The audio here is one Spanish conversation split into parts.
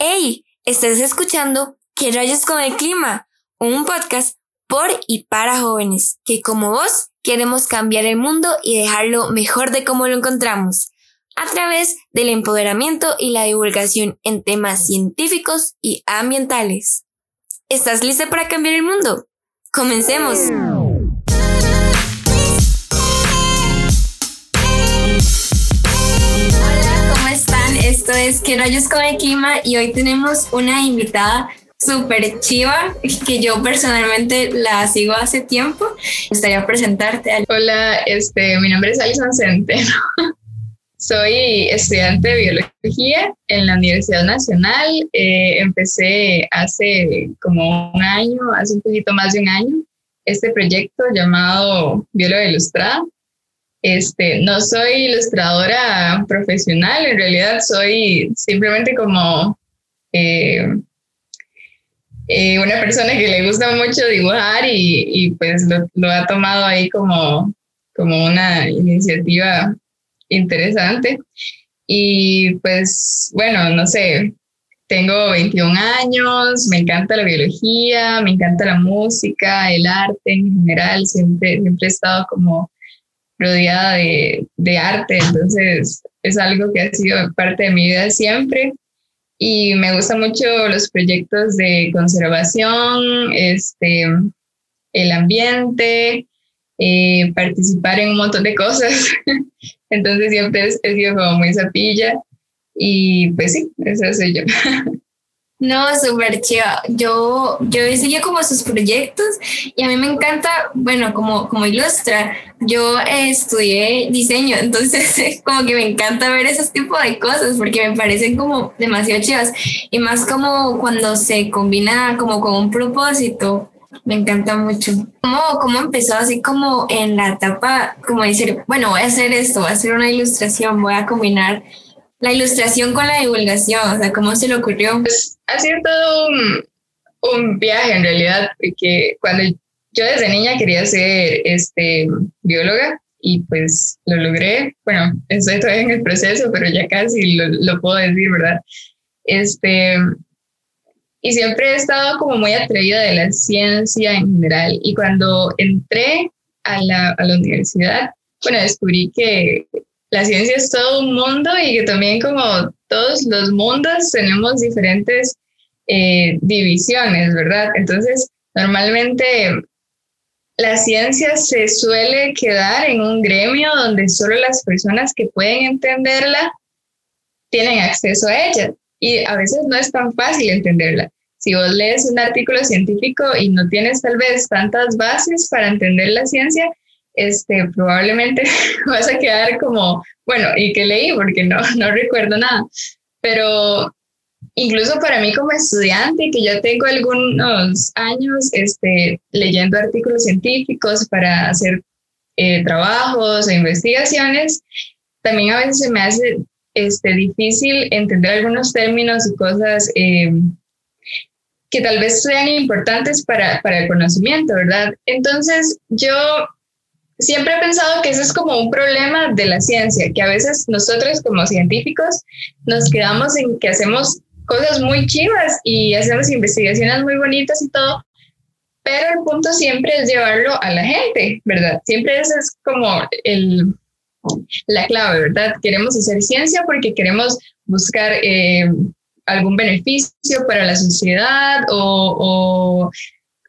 ¡Hey! Estás escuchando ¿Qué rayos con el clima? Un podcast por y para jóvenes que como vos queremos cambiar el mundo y dejarlo mejor de como lo encontramos a través del empoderamiento y la divulgación en temas científicos y ambientales. ¿Estás lista para cambiar el mundo? Comencemos. Esto es Que rayos con el clima y hoy tenemos una invitada súper chiva que yo personalmente la sigo hace tiempo. Me gustaría presentarte. Hola, este, mi nombre es Alison Centeno. Soy estudiante de biología en la Universidad Nacional. Eh, empecé hace como un año, hace un poquito más de un año, este proyecto llamado Bióloga Ilustrada este, no soy ilustradora profesional, en realidad soy simplemente como eh, eh, una persona que le gusta mucho dibujar y, pues lo, ha tomado ahí como, como una iniciativa interesante. Y pues bueno, no sé, tengo 21 años, me encanta la biología, me encanta la música, el arte en general, siempre, siempre he estado como rodeada de, arte, entonces es algo que ha sido parte de mi vida siempre. Y me gustan mucho los proyectos de conservación, este, el ambiente, eh, participar en un montón de cosas, entonces siempre he sido como muy zapilla y pues sí, eso soy yo. No, súper chiva. Yo, yo seguido como sus proyectos y a mí me encanta, bueno, como, como ilustra. Yo estudié diseño, entonces como que me encanta ver esos tipos de cosas porque me parecen como demasiado chivas y más como cuando se combina como con un propósito. Me encanta mucho. ¿Cómo, ¿Cómo empezó así como en la etapa, como decir, bueno, voy a hacer esto, voy a hacer una ilustración, voy a combinar la ilustración con la divulgación? O sea, ¿cómo se le ocurrió? Pues ha sido todo un, viaje en realidad, porque cuando yo desde niña quería ser este, bióloga y pues lo logré. Bueno, estoy todavía en el proceso, pero ya casi lo, lo puedo decir, ¿verdad? Este, y siempre he estado como muy atrevida de la ciencia en general. Y cuando entré a la, a la universidad, bueno, descubrí que la ciencia es todo un mundo y que también como todos los mundos tenemos diferentes eh, divisiones, ¿verdad? Entonces, normalmente la ciencia se suele quedar en un gremio donde solo las personas que pueden entenderla tienen acceso a ella y a veces no es tan fácil entenderla. Si vos lees un artículo científico y no tienes tal vez tantas bases para entender la ciencia, este, probablemente vas a quedar como, bueno, ¿y qué leí? Porque no, no recuerdo nada. Pero incluso para mí como estudiante, que ya tengo algunos años este, leyendo artículos científicos para hacer eh, trabajos e investigaciones, también a veces se me hace este, difícil entender algunos términos y cosas eh, que tal vez sean importantes para, para el conocimiento, ¿verdad? Entonces yo siempre he pensado que eso es como un problema de la ciencia, que a veces nosotros como científicos nos quedamos en que hacemos cosas muy chivas y hacemos investigaciones muy bonitas y todo, pero el punto siempre es llevarlo a la gente, ¿verdad? Siempre esa es como el, la clave, ¿verdad? Queremos hacer ciencia porque queremos buscar eh, algún beneficio para la sociedad o, o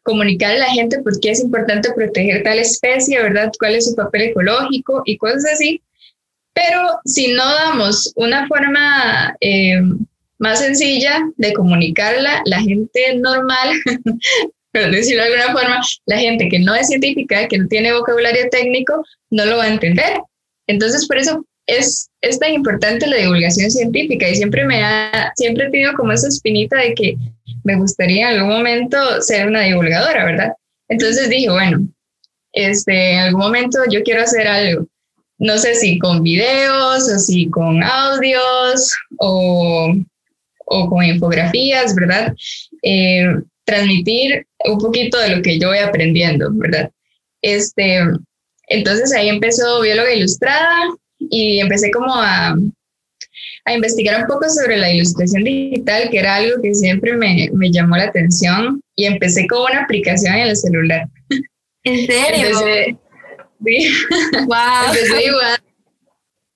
comunicar a la gente por qué es importante proteger tal especie, ¿verdad? ¿Cuál es su papel ecológico y cosas así? Pero si no damos una forma eh, más sencilla de comunicarla, la gente normal, por decirlo de alguna forma, la gente que no es científica, que no tiene vocabulario técnico, no lo va a entender. Entonces, por eso es, es tan importante la divulgación científica y siempre me ha, siempre he tenido como esa espinita de que me gustaría en algún momento ser una divulgadora, ¿verdad? Entonces dije, bueno, este, en algún momento yo quiero hacer algo. No sé si con videos o si con audios o, o con infografías, ¿verdad? Eh, transmitir un poquito de lo que yo voy aprendiendo, ¿verdad? Este, entonces ahí empezó Bióloga Ilustrada y empecé como a, a investigar un poco sobre la ilustración digital, que era algo que siempre me, me llamó la atención, y empecé con una aplicación en el celular. ¿En serio? sí. Wow. Empecé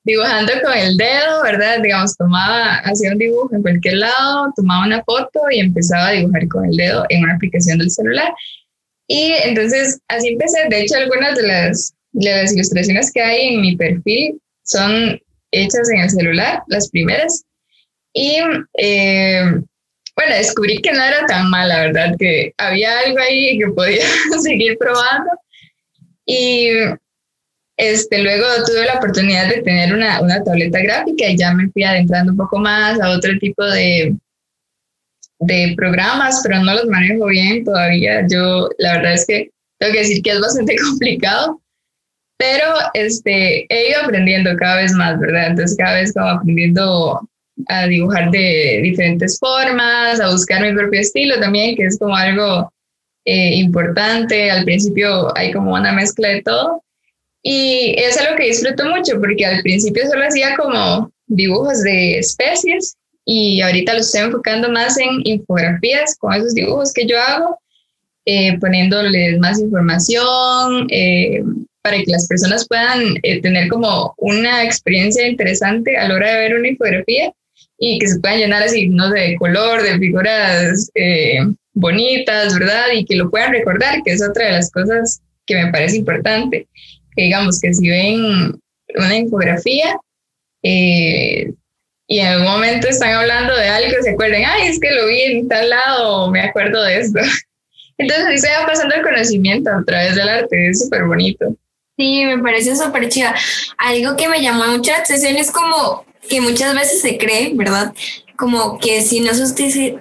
dibujando con el dedo, ¿verdad? Digamos, tomaba, hacía un dibujo en cualquier lado, tomaba una foto y empezaba a dibujar con el dedo en una aplicación del celular. Y entonces así empecé. De hecho, algunas de las, de las ilustraciones que hay en mi perfil son hechas en el celular, las primeras. Y eh, bueno, descubrí que no era tan mala, ¿verdad? Que había algo ahí que podía seguir probando. Y este, luego tuve la oportunidad de tener una, una, tableta gráfica y ya me fui adentrando un poco más a otro tipo de, de programas, pero no los manejo bien todavía. Yo, la verdad es que tengo que decir que es bastante complicado, pero este, he ido aprendiendo cada vez más, ¿verdad? Entonces cada vez como aprendiendo a dibujar de diferentes formas, a buscar mi propio estilo también, que es como algo eh, importante. Al principio hay como una mezcla de todo y es algo que disfruto mucho porque al principio solo hacía como dibujos de especies y ahorita lo estoy enfocando más en infografías con esos dibujos que yo hago, eh, poniéndoles más información eh, para que las personas puedan eh, tener como una experiencia interesante a la hora de ver una infografía y que se puedan llenar así, no de color, de figuras bonitas, ¿verdad? Y que lo puedan recordar, que es otra de las cosas que me parece importante digamos que si ven una infografía eh, y en algún momento están hablando de algo, se acuerden, ay, es que lo vi en tal lado, me acuerdo de esto. Entonces se va pasando el conocimiento a través del arte, es súper bonito. Sí, me parece súper chida. Algo que me llamó mucho la atención es como que muchas veces se cree, ¿verdad? como que si no, se,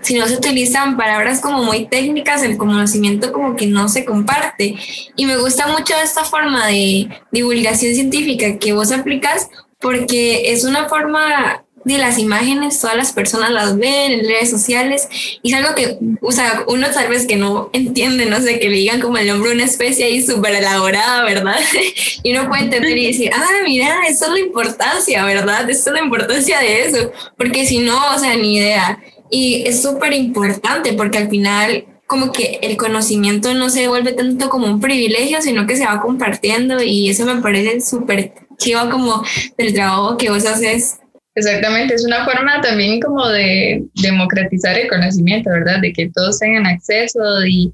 si no se utilizan palabras como muy técnicas, el conocimiento como que no se comparte. Y me gusta mucho esta forma de divulgación científica que vos aplicas porque es una forma de las imágenes, todas las personas las ven en redes sociales y es algo que, o sea, uno tal vez que no entiende, no sé, que le digan como el nombre de una especie ahí súper elaborada, ¿verdad? y uno puede entender y decir, ah, mira, esa es la importancia, ¿verdad? Esa es la importancia de eso, porque si no, o sea, ni idea. Y es súper importante porque al final como que el conocimiento no se vuelve tanto como un privilegio, sino que se va compartiendo y eso me parece súper chido como del trabajo que vos haces Exactamente, es una forma también como de democratizar el conocimiento, ¿verdad? De que todos tengan acceso y,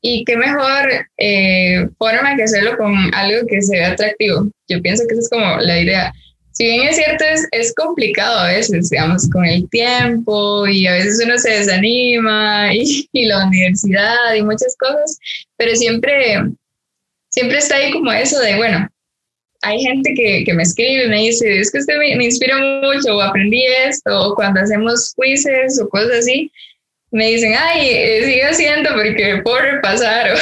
y qué mejor eh, forma que hacerlo con algo que se vea atractivo. Yo pienso que esa es como la idea. Si bien es cierto, es, es complicado a veces, digamos, con el tiempo y a veces uno se desanima y, y la universidad y muchas cosas, pero siempre, siempre está ahí como eso de, bueno, hay gente que, que, me escribe y me dice, es que usted me, inspira mucho, o aprendí esto, o cuando hacemos quizzes o cosas así, me dicen, ay, eh, sigue haciendo porque puedo repasar.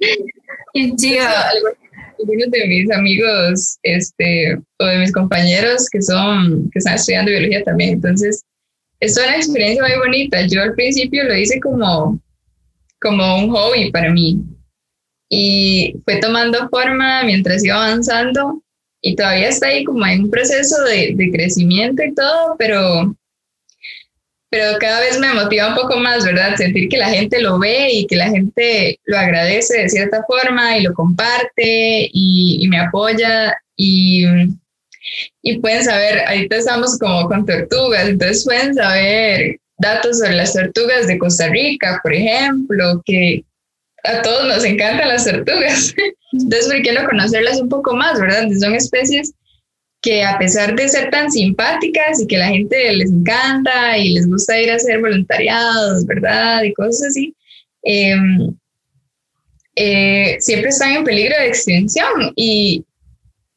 algunos de mis amigos este, o de mis compañeros que, son, que están estudiando biología también, entonces es una experiencia muy bonita. Yo al principio lo hice como, como un hobby para mí, y fue tomando forma mientras iba avanzando y todavía está ahí como en un proceso de, de, crecimiento y todo, pero, pero cada vez me motiva un poco más, ¿verdad? Sentir que la gente lo ve y que la gente lo agradece de cierta forma y lo comparte y, y me apoya y, y pueden saber, ahorita estamos como con tortugas, entonces pueden saber datos sobre las tortugas de Costa Rica, por ejemplo, que, a todos nos encantan las tortugas. Entonces, ¿por qué no conocerlas un poco más, verdad? Son especies que a pesar de ser tan simpáticas y que la gente les encanta y les gusta ir a hacer voluntariados, ¿verdad? Y cosas así, em, eh, siempre están en peligro de extinción y,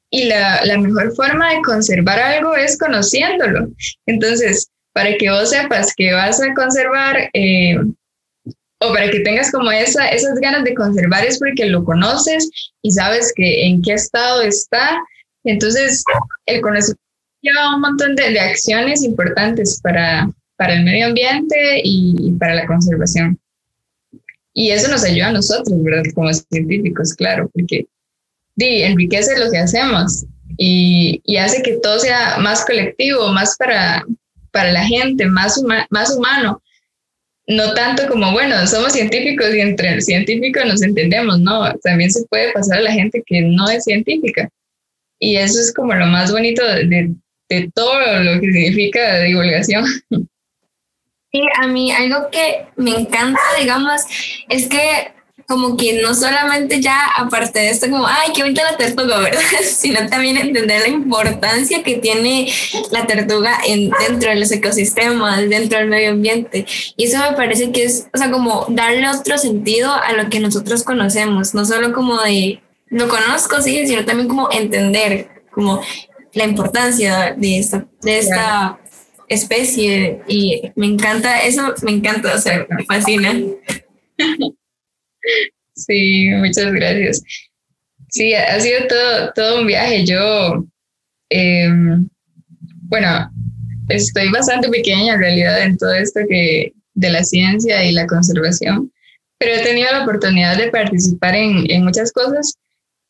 y la, la, mejor forma de conservar algo es conociéndolo. Entonces, para que vos sepas que vas a conservar eh, o para que tengas como esa, esas ganas de conservar es porque lo conoces y sabes que en qué estado está. Entonces, el conocimiento lleva un montón de, de acciones importantes para, para el medio ambiente y, para la conservación. Y eso nos ayuda a nosotros, ¿verdad? Como científicos, claro, porque di, enriquece lo que hacemos. y, y, hace que todo sea más colectivo, más para, para la gente, más, más humano. No tanto como, bueno, somos científicos y entre científicos nos entendemos, no, también se puede pasar a la gente que no es científica. Y eso es como lo más bonito de, de todo lo que significa divulgación. Sí, a mí algo que me encanta, digamos, es que como que no solamente ya aparte de esto como, ay, qué bonita la tortuga, ¿verdad? Sino también entender la importancia que tiene la tortuga en, dentro de los ecosistemas, dentro del medio ambiente. Y eso me parece que es, o sea, como darle otro sentido a lo que nosotros conocemos, no solo como de, lo conozco, sí, sino también como entender como la importancia de esta, de esta especie. Y me encanta, eso me encanta, o sea, me fascina. Sí, muchas gracias. Sí, ha sido todo, todo un viaje. Yo, em, bueno, estoy bastante pequeña en realidad en todo esto que, de la ciencia y la conservación, pero he tenido la oportunidad de participar en, en muchas cosas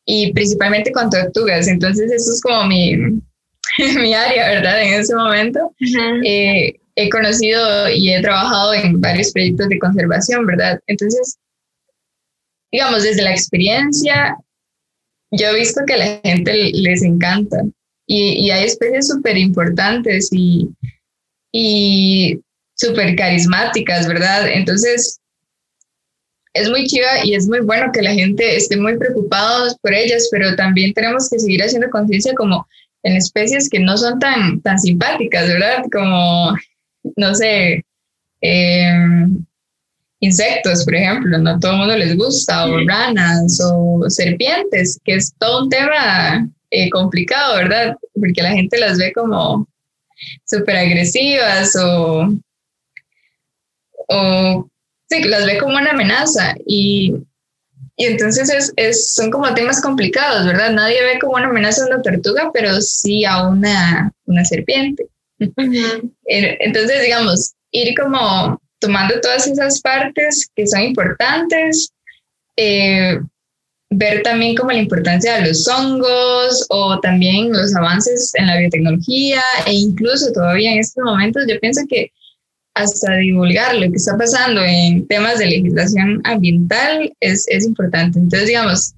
y principalmente con tortugas. Entonces, eso es como mi, mi área, ¿verdad? En ese momento. Eh, he conocido y he trabajado en varios proyectos de conservación, ¿verdad? Entonces, digamos, desde la experiencia, yo he visto que a la gente les encanta y, hay especies súper importantes y, y súper carismáticas, ¿verdad? Entonces, es muy chiva y es muy bueno que la gente esté muy preocupados por ellas, pero también tenemos que seguir haciendo conciencia como en especies que no son tan, tan simpáticas, ¿verdad? Como, no sé, eh, insectos, por ejemplo, no todo el mundo les gusta, o ranas o serpientes, que es todo un tema eh, complicado, ¿verdad? Porque la gente las ve como súper agresivas o, o sí, las ve como una amenaza y, y entonces es, es, son como temas complicados, ¿verdad? Nadie ve como una amenaza a una tortuga, pero sí a una, una serpiente. Entonces, digamos, ir como tomando todas esas partes que son importantes, eh, ver también como la importancia de los hongos o también los avances en la biotecnología e incluso todavía en estos momentos yo pienso que hasta divulgar lo que está pasando en temas de legislación ambiental es, es importante. Entonces, digamos,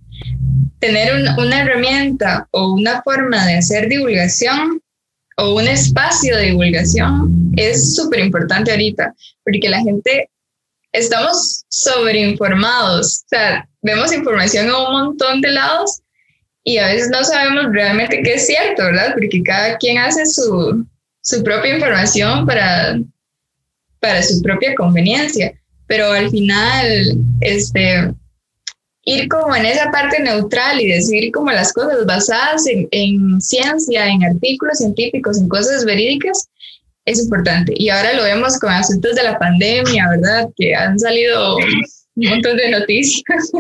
tener una herramienta o una forma de hacer divulgación o un espacio de divulgación es súper importante ahorita, porque la gente estamos sobreinformados, o sea, vemos información en un montón de lados y a veces no sabemos realmente qué es cierto, ¿verdad? Porque cada quien hace su, su propia información para, para su propia conveniencia, pero al final, este, ir como en esa parte neutral y decir como las cosas basadas en, ciencia, en artículos científicos, en cosas verídicas, es importante. Y ahora lo vemos con asuntos de la pandemia, ¿verdad? Que han salido un montón de noticias.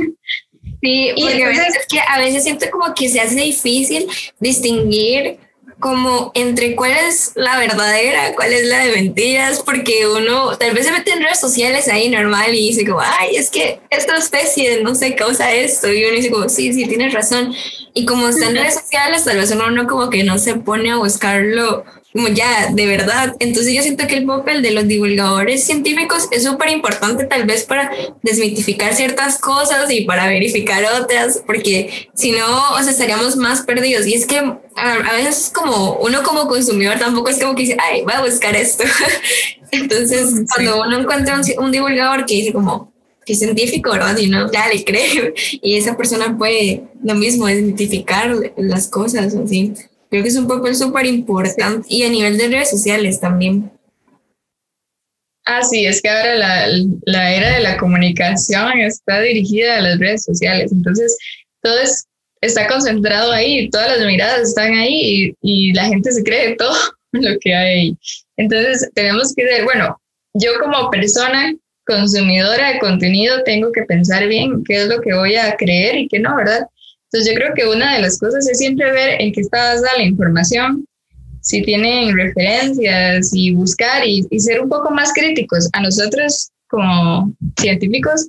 Sí, porque a veces, es que a veces siento como que se hace difícil distinguir como entre cuál es la verdadera, cuál es la de mentiras, porque uno tal vez se mete en redes sociales ahí normal y dice como, ay, es que esta especie no sé causa esto, y uno dice como, sí, sí, tienes razón. Y como está en redes sociales, tal vez uno no como que no se pone a buscarlo como ya, de verdad. Entonces yo siento que el papel de los divulgadores científicos es súper importante tal vez para desmitificar ciertas cosas y para verificar otras, porque si no, o sea, estaríamos más perdidos. Y es que a, veces como uno como consumidor tampoco es como que dice, ay, voy a buscar esto. Entonces, cuando uno encuentra un, divulgador que dice como, que es científico, ¿verdad? Y uno ya le cree y esa persona puede lo mismo, desmitificar las cosas, así. Creo que es un papel súper importante y a nivel de redes sociales también. Ah, sí, es que ahora la, la, era de la comunicación está dirigida a las redes sociales, entonces todo está concentrado ahí, todas las miradas están ahí y, y la gente se cree todo lo que hay ahí. Entonces tenemos que ver, bueno, yo como persona consumidora de contenido tengo que pensar bien qué es lo que voy a creer y qué no, ¿verdad? Entonces yo creo que una de las cosas es siempre ver en qué está basada la información, si tienen referencias y buscar y, ser un poco más críticos. A nosotros como científicos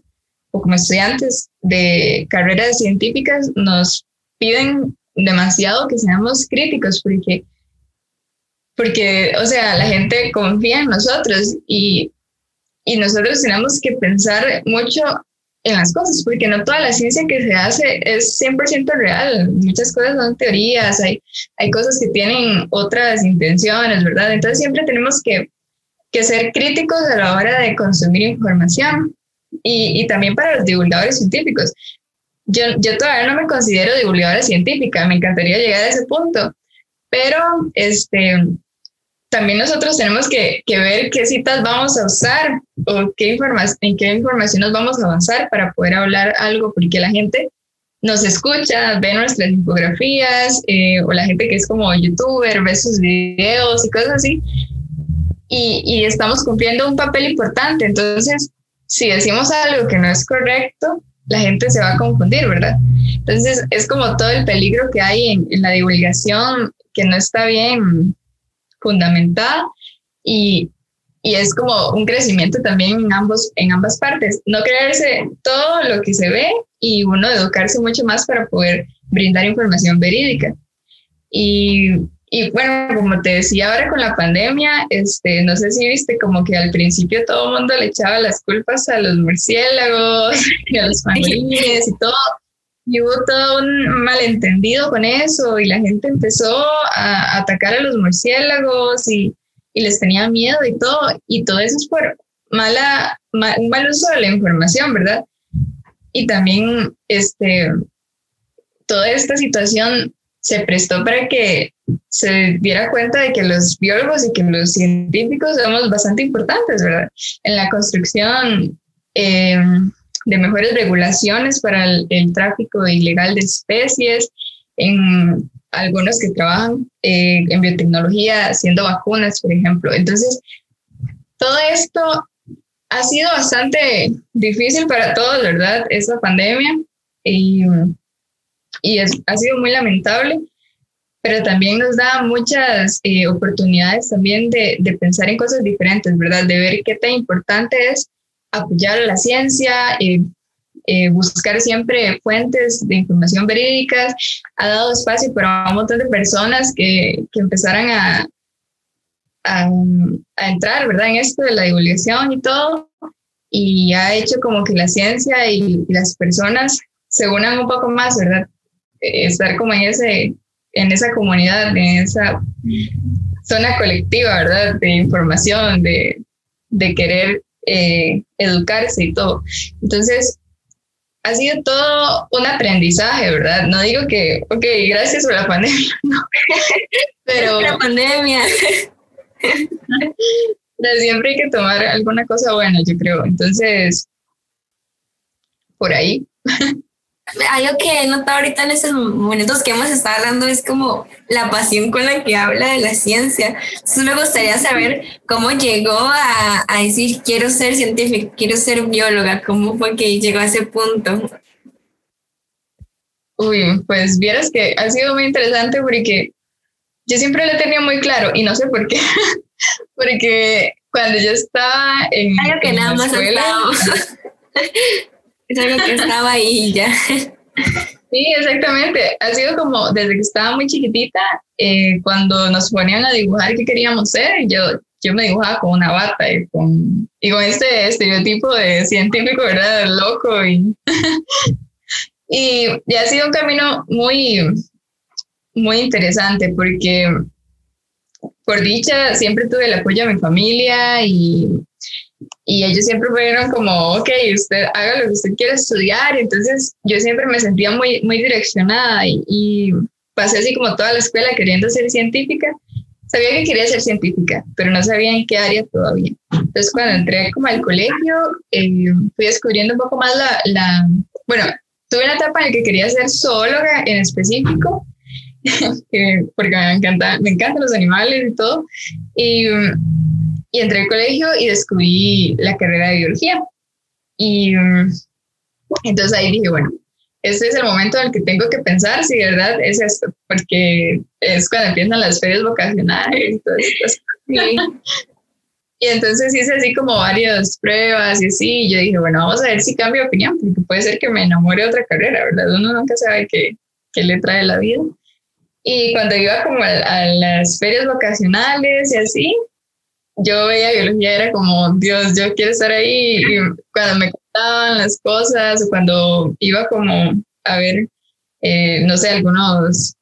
o como estudiantes de carreras científicas nos piden demasiado que seamos críticos porque, porque, o sea, la gente confía en nosotros y, y nosotros tenemos que pensar mucho en las cosas, porque no toda la ciencia que se hace es 100% real. Muchas cosas son teorías, hay, hay cosas que tienen otras intenciones, ¿verdad? Entonces siempre tenemos que, que ser críticos a la hora de consumir información y, y también para los divulgadores científicos. Yo, yo todavía no me considero divulgadora científica, me encantaría llegar a ese punto, pero este, también nosotros tenemos que, que, ver qué citas vamos a usar o qué en qué información nos vamos a avanzar para poder hablar algo, porque la gente nos escucha, ve nuestras infografías, eh, o la gente que es como youtuber, ve sus videos y cosas así, y, y estamos cumpliendo un papel importante. Entonces, si decimos algo que no es correcto, la gente se va a confundir, ¿verdad? Entonces, es como todo el peligro que hay en la divulgación que no está bien fundamentada y, y, es como un crecimiento también en, ambos, en ambas partes. No creerse todo lo que se ve y uno educarse mucho más para poder brindar información verídica. Y, y bueno, como te decía ahora con la pandemia, este, no sé si viste como que al principio todo el mundo le echaba las culpas a los murciélagos y a los familiares y todo y hubo todo un malentendido con eso y la gente empezó a atacar a los murciélagos y, y les tenía miedo y todo. Y todo eso es por mala, un mal uso de la información, ¿verdad? Y también este, toda esta situación se prestó para que se diera cuenta de que los biólogos y que los científicos somos bastante importantes, ¿verdad? En la construcción eh, de mejores regulaciones para el, tráfico ilegal de especies, en algunos que trabajan eh, en biotecnología haciendo vacunas, por ejemplo. Entonces, todo esto ha sido bastante difícil para todos, ¿verdad? Esta pandemia y, y es, ha sido muy lamentable, pero también nos da muchas eh, oportunidades también de, de, pensar en cosas diferentes, ¿verdad? De ver qué tan importante es apoyar la ciencia, y eh, buscar siempre fuentes de información verídicas, ha dado espacio para un montón de personas que, que empezaran a, a, entrar, ¿verdad? En esto de la divulgación y todo, y ha hecho como que la ciencia y, las personas se unan un poco más, ¿verdad? Eh, estar como en, ese, en esa comunidad, en esa zona colectiva, ¿verdad? De información, de, de querer eh, educarse y todo. Entonces, ha sido todo un aprendizaje, ¿verdad? No digo que, ok, gracias por la pandemia, no. Pero... La pandemia. Pero siempre hay que tomar alguna cosa buena, yo creo. Entonces, por ahí algo que he notado ahorita en estos momentos que hemos estado hablando es como la pasión con la que habla de la ciencia. Entonces me gustaría saber cómo llegó a, a decir quiero ser científica, quiero ser bióloga, cómo fue que llegó a ese punto. Uy, pues vieras que ha sido muy interesante porque yo siempre lo tenía muy claro y no sé por qué, porque cuando yo estaba en, algo que nada más escuela, Es algo que estaba ahí ya. Sí, exactamente. Ha sido como desde que estaba muy chiquitita, eh, cuando nos ponían a dibujar qué queríamos ser, yo, yo me dibujaba con una bata y con, y con este estereotipo de científico, ¿verdad? Loco. Y, y, y, ha sido un camino muy, muy interesante porque, por dicha, siempre tuve el apoyo de mi familia y y ellos siempre fueron como, ok, usted haga lo que usted quiera estudiar. Entonces yo siempre me sentía muy, muy direccionada y, pasé así como toda la escuela queriendo ser científica. Sabía que quería ser científica, pero no sabía en qué área todavía. Entonces cuando entré como al colegio, eh, fui descubriendo un poco más la, la, bueno, tuve una etapa en la que quería ser zoóloga en específico, porque me, encanta, me encantan los animales y todo. Y y entré al colegio y descubrí la carrera de biología. Y mm, entonces ahí dije, bueno, este es el momento en el que tengo que pensar si de verdad es esto, porque es cuando empiezan las ferias vocacionales y. Y, entonces hice así como varias pruebas y así, y yo dije, bueno, vamos a ver si cambio de opinión, porque puede ser que me enamore de otra carrera, ¿verdad? Uno nunca sabe qué, qué le trae la vida. Y cuando iba como a, las ferias vocacionales y así, yo veía biología, era como, Dios, yo quiero estar ahí. Y cuando me contaban las cosas, cuando iba como a ver, eh, no sé, algunas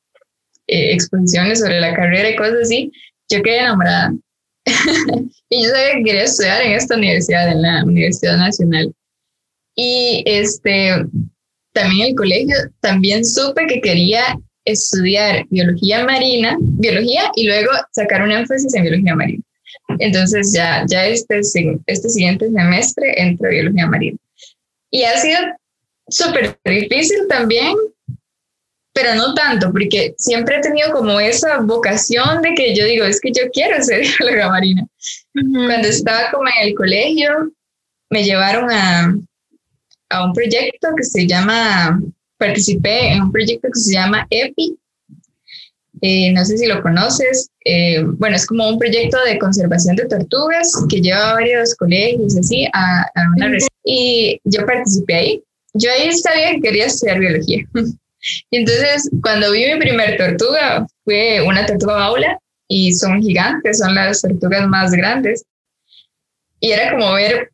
eh, exposiciones sobre la carrera y cosas así, yo quedé enamorada. y yo sabía que quería estudiar en esta universidad, en la Universidad Nacional. Y este, también el colegio, también supe que quería estudiar biología marina, biología y luego sacar un énfasis en biología marina. Entonces ya, ya este, este siguiente semestre entro biología marina. Y ha sido súper difícil también, pero no tanto, porque siempre he tenido como esa vocación de que yo digo, es que yo quiero ser bióloga marina. Cuando estaba como en el colegio, me llevaron a, a un proyecto que se llama participé en un proyecto que se llama EPI. Eh, no sé si lo conoces. Eh, bueno, es como un proyecto de conservación de tortugas que lleva a varios colegios así a, a una Y yo participé ahí. Yo ahí sabía que quería estudiar biología. y entonces, cuando vi mi primer tortuga, fue una tortuga baula y son gigantes, son las tortugas más grandes. Y era como ver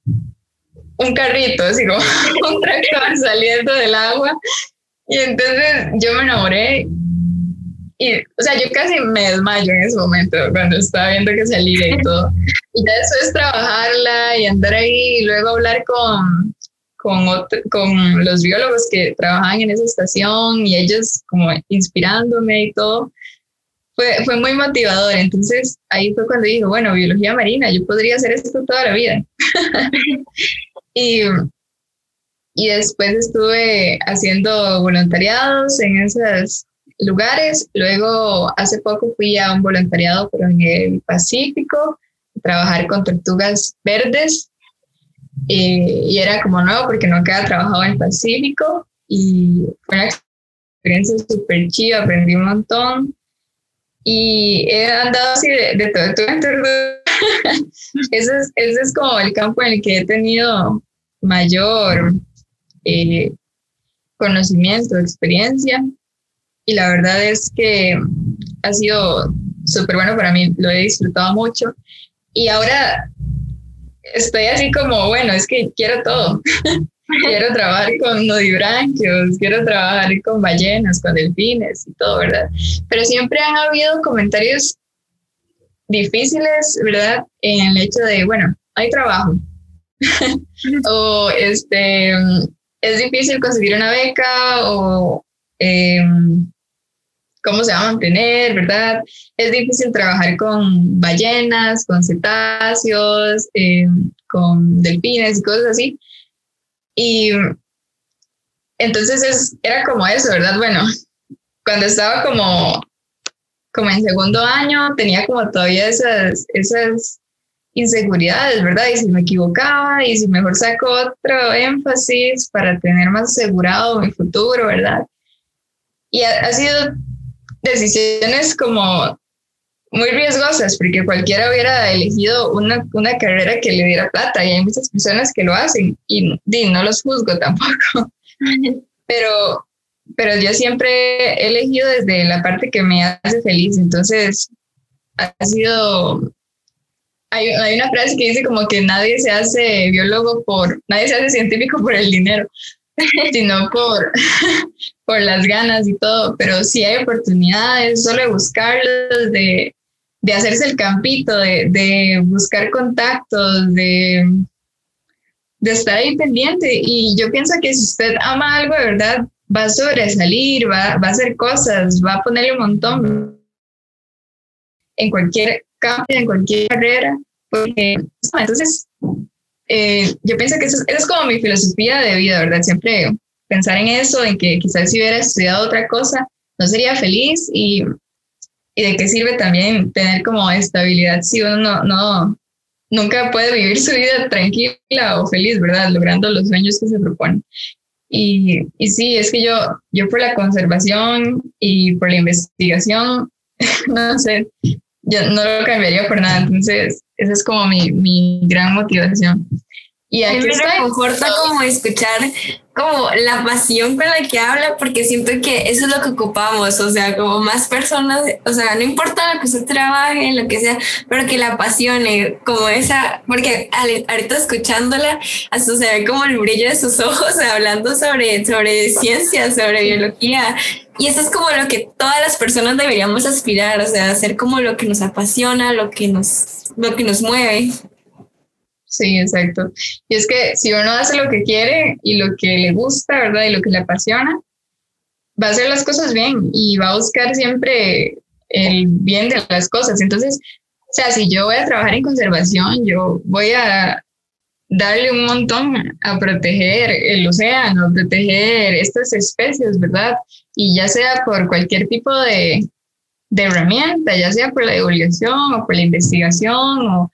un carrito, así como un tractor saliendo del agua y entonces yo me enamoré y, o sea, yo casi me desmayo en ese momento cuando estaba viendo que salía y todo. Y eso es trabajarla y andar ahí y luego hablar con, con, con los biólogos que trabajaban en esa estación y ellos como inspirándome y todo. Fue, fue muy motivador. Entonces ahí fue cuando dije, bueno, biología marina, yo podría hacer esto toda la vida. y y después estuve haciendo voluntariados en esos lugares. Luego, hace poco fui a un voluntariado, pero en el Pacífico, trabajar con tortugas verdes. y era como nuevo porque no había trabajado en el Pacífico y fue una experiencia súper chida, aprendí un montón. Y he andado así de, de todo, ese, es, ese es como el campo en el que he tenido mayor eh, conocimiento, experiencia. Y la verdad es que ha sido súper bueno para mí, lo he disfrutado mucho. Y ahora estoy así como, bueno, es que quiero todo. quiero trabajar con nudibranquios, quiero trabajar con ballenas, con delfines y todo, ¿verdad? Pero siempre han habido comentarios difíciles, ¿verdad? En el hecho de, bueno, hay trabajo. o este, es difícil conseguir una beca o em, cómo se va a mantener, ¿verdad? Es difícil trabajar con ballenas, con cetáceos, em, con delfines y cosas así. Y entonces es, era como eso, ¿verdad? Bueno, cuando estaba como, como en segundo año, tenía como todavía esas, esas inseguridades, ¿verdad? Y si me equivocaba y si mejor saco otro énfasis para tener más asegurado mi futuro, ¿verdad? Y ha, sido decisiones como muy riesgosas, porque cualquiera hubiera elegido una, una, carrera que le diera plata y hay muchas personas que lo hacen y, y no los juzgo tampoco. pero, pero yo siempre he elegido desde la parte que me hace feliz, entonces ha sido hay, hay, una frase que dice como que nadie se hace biólogo por, nadie se hace científico por el dinero, sino por, por las ganas y todo, pero sí hay oportunidades, solo buscarlos, de, de hacerse el campito, de, de buscar contactos, de, de estar ahí pendiente. Y yo pienso que si usted ama algo de verdad, va a sobresalir, va, va a hacer cosas, va a ponerle un montón en cualquier cambio en cualquier carrera. Entonces, eh, yo pienso que eso, es como mi filosofía de vida, ¿verdad? Siempre pensar en eso, en que quizás si hubiera estudiado otra cosa, no sería feliz y, y de qué sirve también tener como estabilidad si uno no, no, nunca puede vivir su vida tranquila o feliz, ¿verdad? Logrando los sueños que se proponen. Y, y sí, es que yo, yo por la conservación y por la investigación, no sé, yo no lo cambiaría por nada. Entonces, esa es como mi, mi gran motivación. Y aquí me reconforta como escuchar como la pasión con la que habla, porque siento que eso es lo que ocupamos, o sea, como más personas, o sea, no importa lo que usted trabaje, lo que sea, pero que la apasione, como esa, porque ahorita escuchándola, hasta se ve como el brillo de sus ojos hablando sobre, sobre ciencia, sobre biología, y eso es como lo que todas las personas deberíamos aspirar, o sea, hacer como lo que nos apasiona, lo que nos, lo que nos mueve. Sí, exacto. Y es que si uno hace lo que quiere y lo que le gusta, ¿verdad? Y lo que le apasiona, va a hacer las cosas bien y va a buscar siempre el bien de las cosas. Entonces, o sea, si yo voy a trabajar en conservación, yo voy a darle un montón a proteger el océano, proteger estas especies, ¿verdad? Y ya sea por cualquier tipo de, de herramienta, ya sea por la divulgación o por la investigación o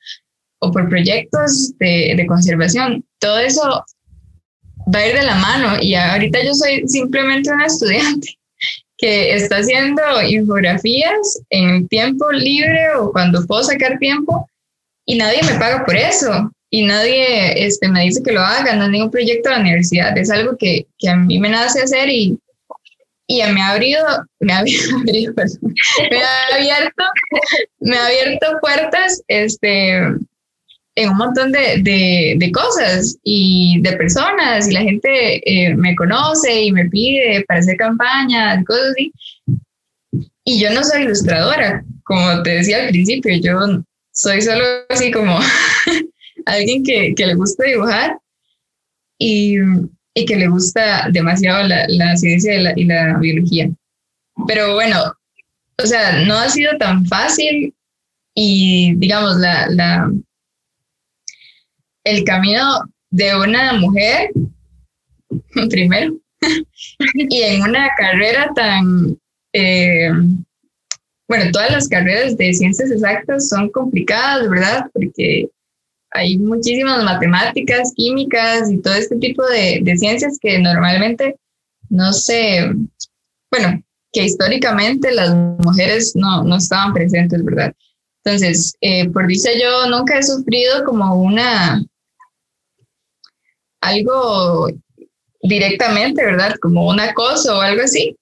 o por proyectos de, de, conservación. Todo eso va a ir de la mano y ahorita yo soy simplemente una estudiante que está haciendo infografías en tiempo libre o cuando puedo sacar tiempo y nadie me paga por eso y nadie este, me dice que lo haga, no es ningún proyecto de la universidad, es algo que, que a mí me nace hacer y, y me ha abrido, me ha, abrido, me ha abierto, me ha abierto puertas este, en un montón de, de, de, cosas y de personas y la gente eh, me conoce y me pide para hacer campañas, cosas así. Y yo no soy ilustradora, como te decía al principio, yo soy solo así como alguien que, que, le gusta dibujar y, y, que le gusta demasiado la, la ciencia y la, y la biología. Pero bueno, o sea, no ha sido tan fácil y digamos, la, la, el camino de una mujer, primero, y en una carrera tan, eh, bueno, todas las carreras de ciencias exactas son complicadas, ¿verdad? Porque hay muchísimas matemáticas, químicas y todo este tipo de, ciencias que normalmente no se, bueno, que históricamente las mujeres no, no estaban presentes, ¿verdad? Entonces, eh, por dice yo, nunca he sufrido como una, algo directamente, ¿verdad? Como un acoso o algo así.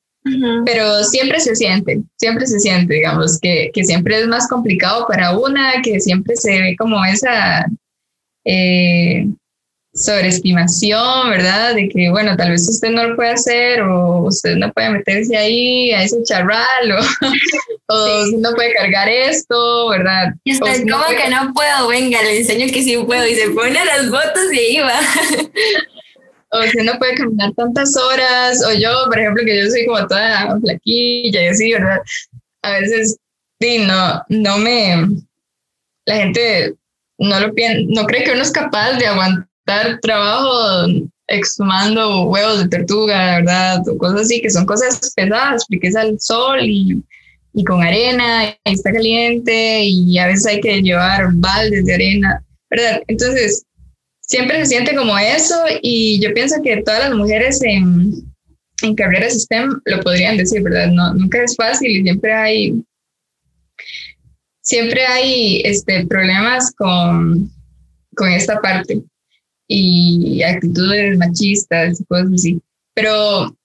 Pero siempre se siente, siempre se siente, digamos, que, que, siempre es más complicado para una, que siempre se ve como esa eh, sobreestimación, ¿verdad? De que, bueno, tal vez usted no lo puede hacer o usted no puede meterse ahí a ese charral o, o no puede cargar esto, ¿verdad? Y usted como que no puedo, venga, le enseño que sí puedo y se pone las botas y ahí va. o usted no puede caminar tantas horas, o yo, por ejemplo, que yo soy como toda flaquilla y así, ¿verdad? A veces, sí, no, no me, la gente no lo piensa, no cree que uno es capaz de aguantar dar trabajo exhumando huevos de tortuga, ¿verdad? O cosas así, que son cosas pesadas, porque es al sol y, y con arena, y está caliente, y a veces hay que llevar baldes de arena, ¿verdad? Entonces, siempre se siente como eso, y yo pienso que todas las mujeres en, en carreras STEM lo podrían decir, ¿verdad? No, nunca es fácil y siempre hay, siempre hay este, problemas con, con esta parte y actitudes machistas y cosas así. Pero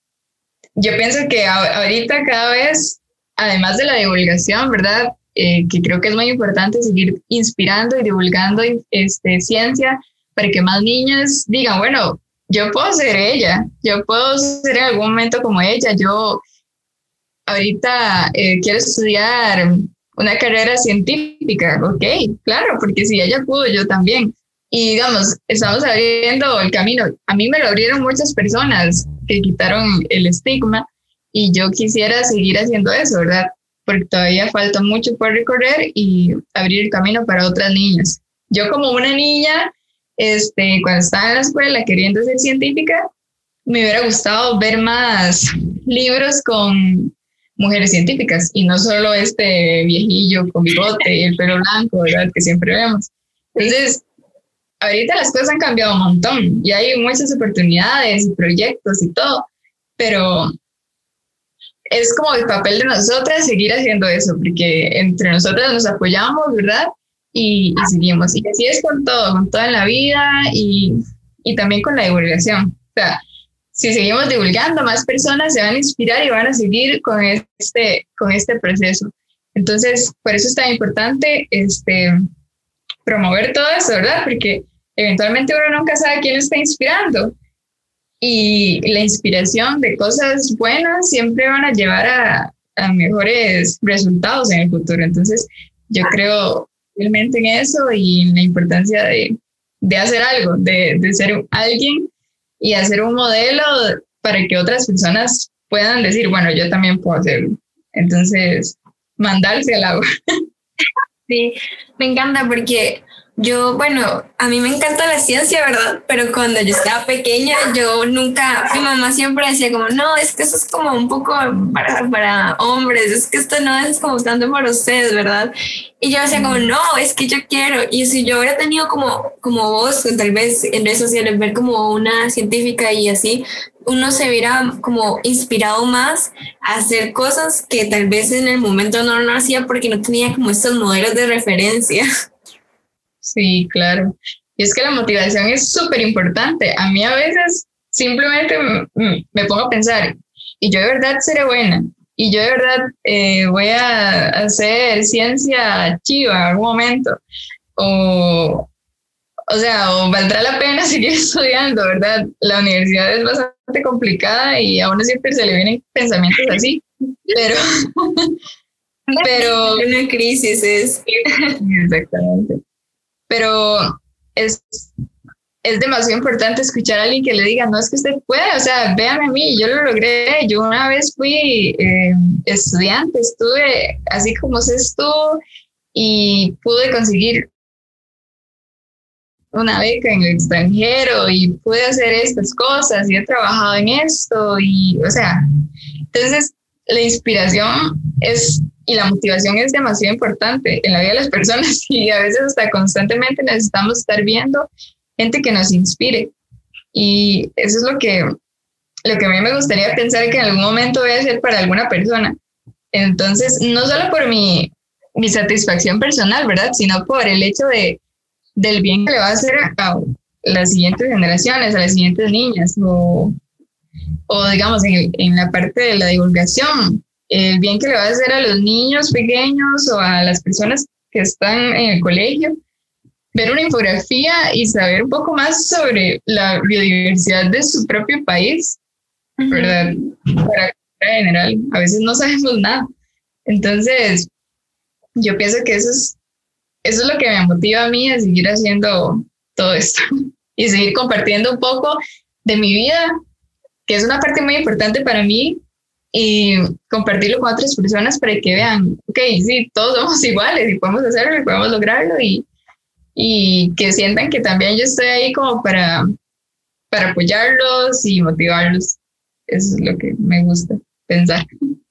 yo pienso que ahorita cada vez, además de la divulgación, ¿verdad? Eh, que creo que es muy importante seguir inspirando y divulgando este, ciencia para que más niñas digan, bueno, yo puedo ser ella, yo puedo ser en algún momento como ella, yo ahorita eh, quiero estudiar una carrera científica, ok, claro, porque si ella pudo, yo también. Y digamos, estamos abriendo el camino. A mí me lo abrieron muchas personas que quitaron el estigma y yo quisiera seguir haciendo eso, ¿verdad? Porque todavía falta mucho por recorrer y abrir el camino para otras niñas. Yo como una niña, este, cuando estaba en la escuela queriendo ser científica, me hubiera gustado ver más libros con mujeres científicas y no solo este viejillo con bigote y el pelo blanco, ¿verdad? Que siempre vemos. Entonces, ahorita las cosas han cambiado un montón y hay muchas oportunidades y proyectos y todo, pero es como el papel de nosotras seguir haciendo eso, porque entre nosotras nos apoyamos, ¿verdad? Y, y seguimos. Y así es con todo, con toda la vida y, y también con la divulgación. O sea, si seguimos divulgando, más personas se van a inspirar y van a seguir con este, con este proceso. Entonces, por eso es tan importante este, promover todo eso, ¿verdad? Porque eventualmente uno nunca sabe quién está inspirando. Y la inspiración de cosas buenas siempre van a llevar a, a mejores resultados en el futuro. Entonces, yo creo realmente en eso y en la importancia de, de hacer algo, de, de, ser alguien y hacer un modelo para que otras personas puedan decir, bueno, yo también puedo hacerlo. Entonces, mandarse al agua. Sí, me encanta porque yo, bueno, a mí me encanta la ciencia, ¿verdad? Pero cuando yo estaba pequeña, yo nunca, mi mamá siempre decía como, no, es que eso es como un poco para, para hombres, es que esto no es como tanto para ustedes, ¿verdad? Y yo decía como, no, es que yo quiero. Y si yo hubiera tenido como, como vos, tal vez en redes sociales, ver como una científica y así, uno se hubiera como inspirado más a hacer cosas que tal vez en el momento no lo hacía porque no tenía como estos modelos de referencia. Sí, claro. Y es que la motivación es súper importante. A mí a veces simplemente me pongo a pensar, y yo de verdad seré buena, y yo de verdad eh, voy a hacer ciencia chiva en algún momento, o, o sea, o valdrá la pena seguir estudiando, ¿verdad? La universidad es bastante complicada y a uno siempre se le vienen pensamientos así, pero... pero... Una crisis es... Exactamente pero es, es demasiado importante escuchar a alguien que le diga, no es que usted pueda, o sea, véame a mí, yo lo logré, yo una vez fui eh, estudiante, estuve así como se estuvo y pude conseguir una beca en el extranjero y pude hacer estas cosas y he trabajado en esto y, o sea, entonces la inspiración es y la motivación es demasiado importante en la vida de las personas y a veces hasta constantemente necesitamos estar viendo gente que nos inspire. Y eso es lo que, lo que a mí me gustaría pensar que en algún momento voy a hacer para alguna persona. Entonces, no solo por mi, mi satisfacción personal, ¿verdad? Sino por el hecho de, del bien que le va a hacer a las siguientes generaciones, a las siguientes niñas, o, o digamos en, en la parte de la divulgación, el bien que le va a hacer a los niños pequeños o a las personas que están en el colegio, ver una infografía y saber un poco más sobre la biodiversidad de su propio país, ¿verdad? Para general, a veces no sabemos nada. Entonces, yo pienso que eso es, eso es lo que me motiva a mí a seguir haciendo todo esto y seguir compartiendo un poco de mi vida, que es una parte muy importante para mí y compartirlo con otras personas para que vean, ok, sí, todos somos iguales y podemos hacerlo y podemos lograrlo y, y que sientan que también yo estoy ahí como para, para apoyarlos y motivarlos. Eso es lo que me gusta pensar.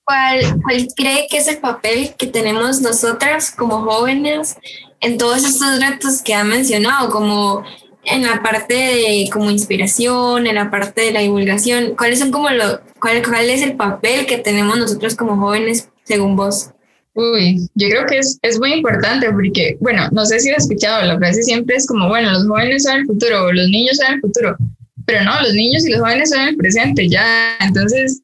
¿Cuál, ¿Cuál cree que es el papel que tenemos nosotras como jóvenes en todos estos retos que ha mencionado, como en la parte de como inspiración, en la parte de la divulgación, ¿cuáles son como lo, cuál, cuál es el papel que tenemos nosotros como jóvenes según vos? Uy, yo creo que es, es muy importante porque, bueno, no sé si has escuchado, la frase siempre es como, bueno, los jóvenes son el futuro, o los niños son el futuro, pero no, los niños y los jóvenes son el presente, ya, entonces,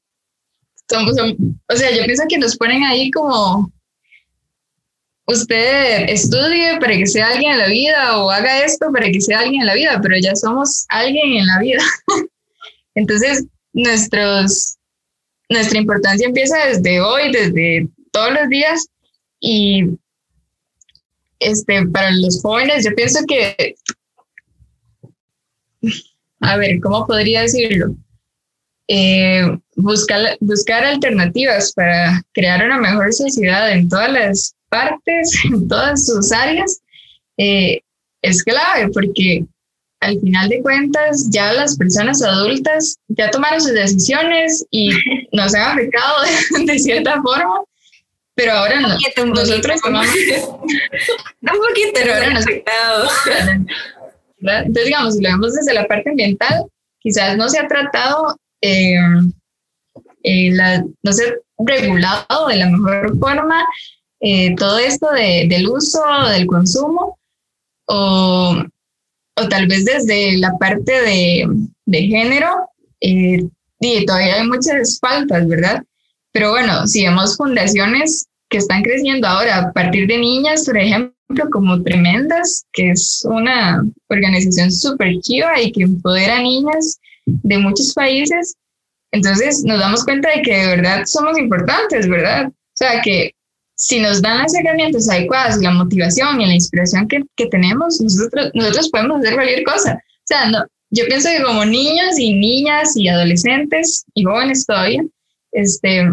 somos, o sea, yo pienso que nos ponen ahí como usted estudie para que sea alguien en la vida o haga esto para que sea alguien en la vida, pero ya somos alguien en la vida. Entonces, nuestros, nuestra importancia empieza desde hoy, desde todos los días y este, para los jóvenes, yo pienso que, a ver, ¿cómo podría decirlo? Eh, buscar, buscar alternativas para crear una mejor sociedad en todas las partes, en todas sus áreas, eh, es clave porque al final de cuentas ya las personas adultas ya tomaron sus decisiones y nos han afectado de, cierta forma, pero ahora no, nosotros tomamos... un poquito, pero ahora nos afectado. Entonces, digamos, si lo vemos desde la parte ambiental, quizás no se ha tratado, eh, eh, la, no se ha regulado de la mejor forma eh, todo esto de, del uso, del consumo, o, o, tal vez desde la parte de, de género, eh, y todavía hay muchas faltas, ¿verdad? Pero bueno, si vemos fundaciones que están creciendo ahora a partir de niñas, por ejemplo, como Tremendas, que es una organización súper chiva y que empodera a niñas de muchos países, entonces nos damos cuenta de que de verdad somos importantes, ¿verdad? O sea, que si nos dan las herramientas adecuadas y la motivación y la inspiración que, que tenemos, nosotros, nosotros podemos hacer cualquier cosa. O sea, no, yo pienso que como niños y niñas y adolescentes y jóvenes todavía, este,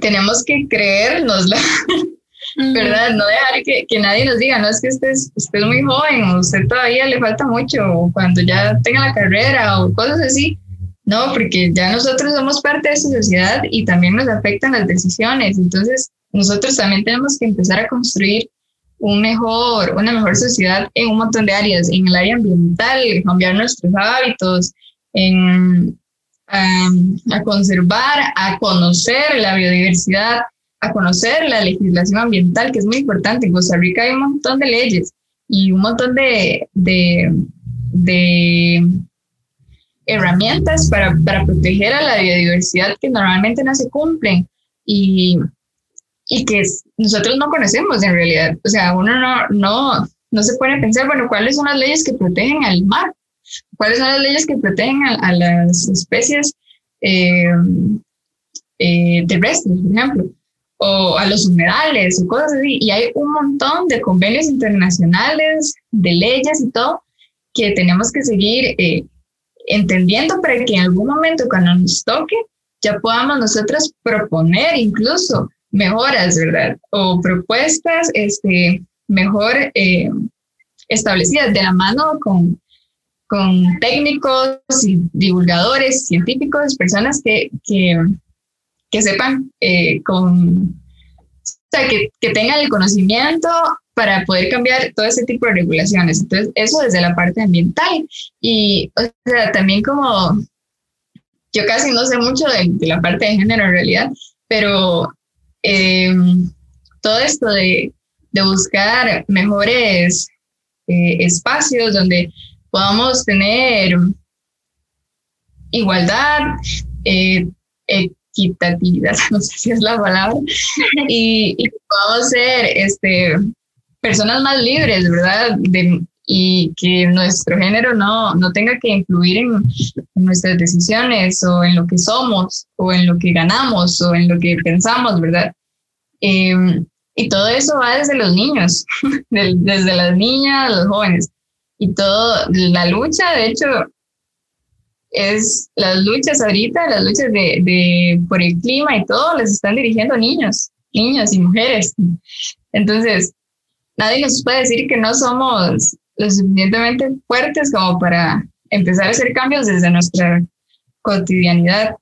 tenemos que creérnosla, ¿verdad? No dejar que, que, nadie nos diga, no es que usted es, usted es muy joven, usted todavía le falta mucho, o cuando ya tenga la carrera, o cosas así. No, porque ya nosotros somos parte de esta sociedad y también nos afectan las decisiones. Entonces, nosotros también tenemos que empezar a construir un mejor, una mejor sociedad en un montón de áreas, en el área ambiental, cambiar nuestros hábitos, en, a conservar, a conocer la biodiversidad, a conocer la legislación ambiental, que es muy importante. En Costa Rica hay un montón de leyes y un montón de, de, de herramientas para, para, proteger a la biodiversidad que normalmente no se cumplen y, y que nosotros no conocemos en realidad. O sea, uno no, no, no se a pensar, bueno, ¿cuáles son las leyes que protegen al mar? ¿Cuáles son las leyes que protegen a, las especies eh, eh, terrestres, por ejemplo? O a los humedales o cosas así. Y hay un montón de convenios internacionales, de leyes y todo, que tenemos que seguir eh, entendiendo para que en algún momento cuando nos toque, ya podamos nosotros proponer incluso mejoras, ¿verdad? O propuestas este, mejor establecidas de la mano con, con técnicos y divulgadores, científicos, personas que, que, que sepan eh, con, o sea, que, que, tengan el conocimiento para poder cambiar todo ese tipo de regulaciones. Entonces, eso desde la parte ambiental. Y, o sea, también como yo casi no sé mucho de, la parte de género en realidad, pero eh, todo esto de, de buscar mejores eh, espacios donde podamos tener igualdad, eh, equitatividad, no sé si es la palabra, y, y podamos ser este, personas más libres, ¿verdad? De, y que nuestro género no, no tenga que influir en, nuestras decisiones o en lo que somos o en lo que ganamos o en lo que pensamos, ¿verdad? Em, y todo eso va desde los niños, desde las niñas, los jóvenes y todo, la lucha, de hecho, es las luchas ahorita, las luchas de, de, por el clima y todo, les están dirigiendo niños, niños y mujeres. Entonces, nadie nos puede decir que no somos lo suficientemente fuertes como para empezar a hacer cambios desde nuestra cotidianidad.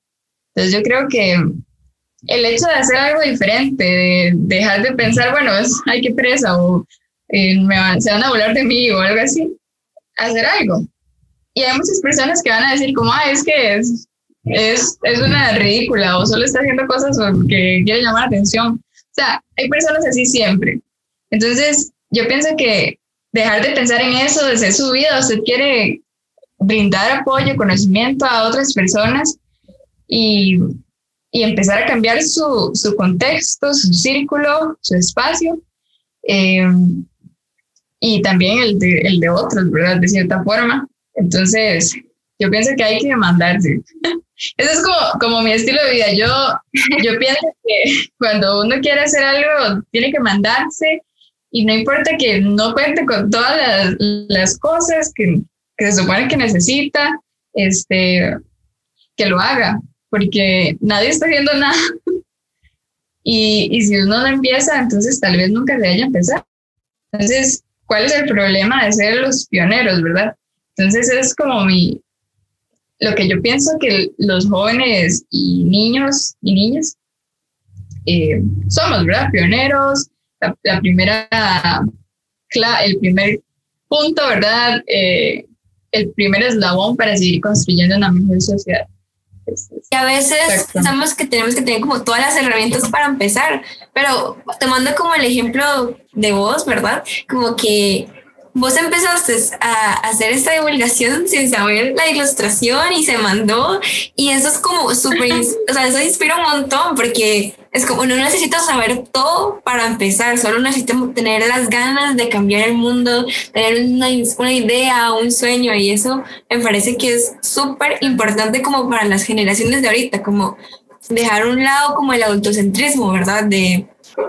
Entonces, yo creo que el hecho de hacer algo diferente, de dejar de pensar, bueno, es, ay, presa, o eh, me van, se van a volar de mí o algo así, hacer algo. Y hay muchas personas que van a decir como, ah, es que es, es, es una ridícula o solo está haciendo cosas porque quiere llamar la atención. O sea, hay personas así siempre. Entonces, yo pienso que dejar de pensar en eso, de ser su vida, usted quiere brindar apoyo, conocimiento a otras personas y, y empezar a cambiar su, su, contexto, su círculo, su espacio. Eh, y también el de, el de otros, ¿verdad? De cierta forma. Entonces, yo pienso que hay que demandarse. Ese es como, como mi estilo de vida. Yo, yo pienso que cuando uno quiere hacer algo, tiene que mandarse y no importa que no cuente con todas las, las cosas que, que, se supone que necesita, este, que lo haga, porque nadie está haciendo nada. Y, y si uno no empieza, entonces tal vez nunca se haya empezado. Entonces, cuál es el problema de ser los pioneros, ¿verdad? Entonces es como mi, lo que yo pienso que los jóvenes y niños y niñas eh, somos, ¿verdad? Pioneros, la, primera, el primer punto, ¿verdad? Eh, el primer eslabón para seguir construyendo una mejor sociedad. Y a veces pensamos que tenemos que tener como todas las herramientas para empezar, pero tomando como el ejemplo de vos, ¿verdad? Como que vos empezaste a hacer esta divulgación sin saber la ilustración y se mandó y eso es como súper, o sea, eso inspira un montón porque es como no necesito saber todo para empezar, solo necesito tener las ganas de cambiar el mundo, tener una, una idea, un sueño y eso me parece que es súper importante como para las generaciones de ahorita, como dejar un lado como el autocentrismo, ¿verdad? De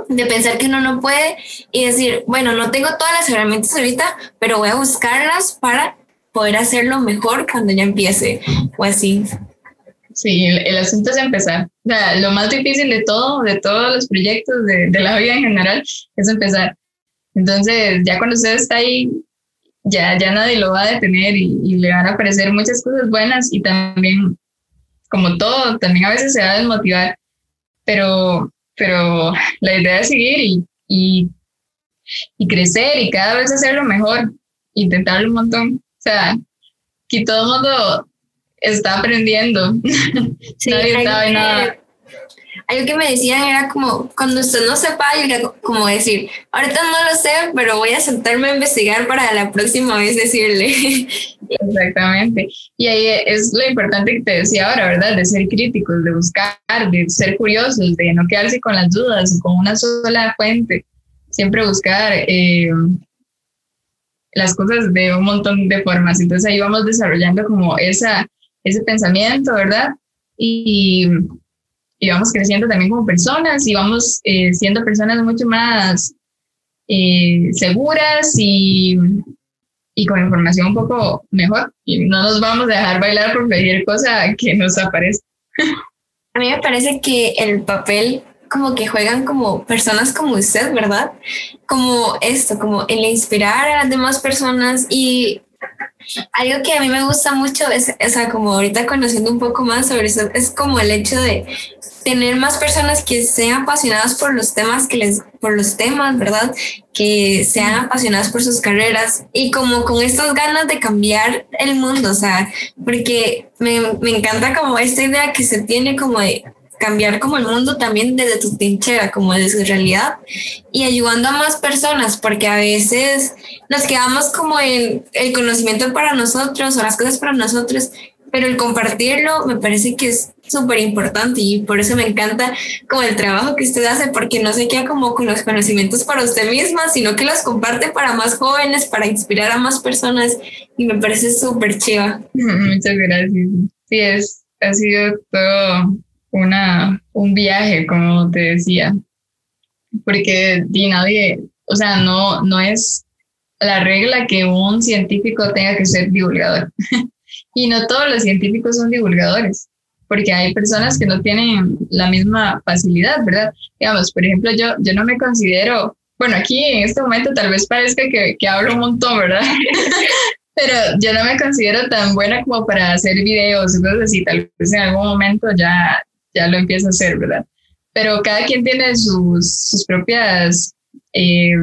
de pensar que uno no puede y decir, bueno, no tengo todas las herramientas ahorita, pero voy a buscarlas para poder hacerlo mejor cuando ya empiece o así. Sí, el, asunto es empezar. O sea, lo más difícil de todo, de todos los proyectos, de, de la vida en general, es empezar. Entonces, ya cuando usted está ahí, ya, ya nadie lo va a detener y, y, le van a aparecer muchas cosas buenas y también, como todo, también a veces se va a desmotivar, pero pero la idea es seguir y, y, crecer y cada vez hacerlo mejor, intentarlo un montón. O sea, que todo el mundo está aprendiendo. Sí, Nadie sabe nada algo que me decían era como, cuando usted no sepa, como decir, ahorita no lo sé, pero voy a sentarme a investigar para la próxima vez decirle. Exactamente. Y ahí es lo importante que te decía ahora, ¿verdad? De ser críticos, de buscar, de ser curiosos, de no quedarse con las dudas, con una sola fuente. Siempre buscar eh, las cosas de un montón de formas. Entonces ahí vamos desarrollando como esa, ese pensamiento, ¿verdad? Y y vamos creciendo también como personas y vamos eh, siendo personas mucho más eh, seguras y, y, con información un poco mejor. Y no nos vamos a dejar bailar por cualquier cosa que nos aparezca. A mí me parece que el papel como que juegan como personas como usted, ¿verdad? Como esto, como el inspirar a las demás personas y algo que a mí me gusta mucho es, o sea, como ahorita conociendo un poco más sobre eso, es como el hecho de tener más personas que sean apasionadas por los temas que les, por los temas, ¿verdad? Que sean apasionadas por sus carreras y como con estas ganas de cambiar el mundo, o sea, porque me, me encanta como esta idea que se tiene como de cambiar como el mundo también desde tu trinchera, como desde su realidad y ayudando a más personas, porque a veces nos quedamos como en el conocimiento para nosotros o las cosas para nosotros, pero el compartirlo me parece que es súper importante y por eso me encanta como el trabajo que usted hace, porque no se queda como con los conocimientos para usted misma, sino que los comparte para más jóvenes, para inspirar a más personas y me parece súper chiva. Muchas gracias. Sí, es, ha sido todo una, un viaje, como te decía, porque di nadie, o sea, no, no es la regla que un científico tenga que ser divulgador. y no todos los científicos son divulgadores, porque hay personas que no tienen la misma facilidad, ¿verdad? Digamos, por ejemplo, yo, yo no me considero, bueno, aquí en este momento tal vez parezca que, que hablo un montón, ¿verdad? pero yo no me considero tan buena como para hacer videos y cosas así, tal vez en algún momento ya, ya lo empiezo a hacer, ¿verdad? Pero cada quien tiene sus, sus propias eh,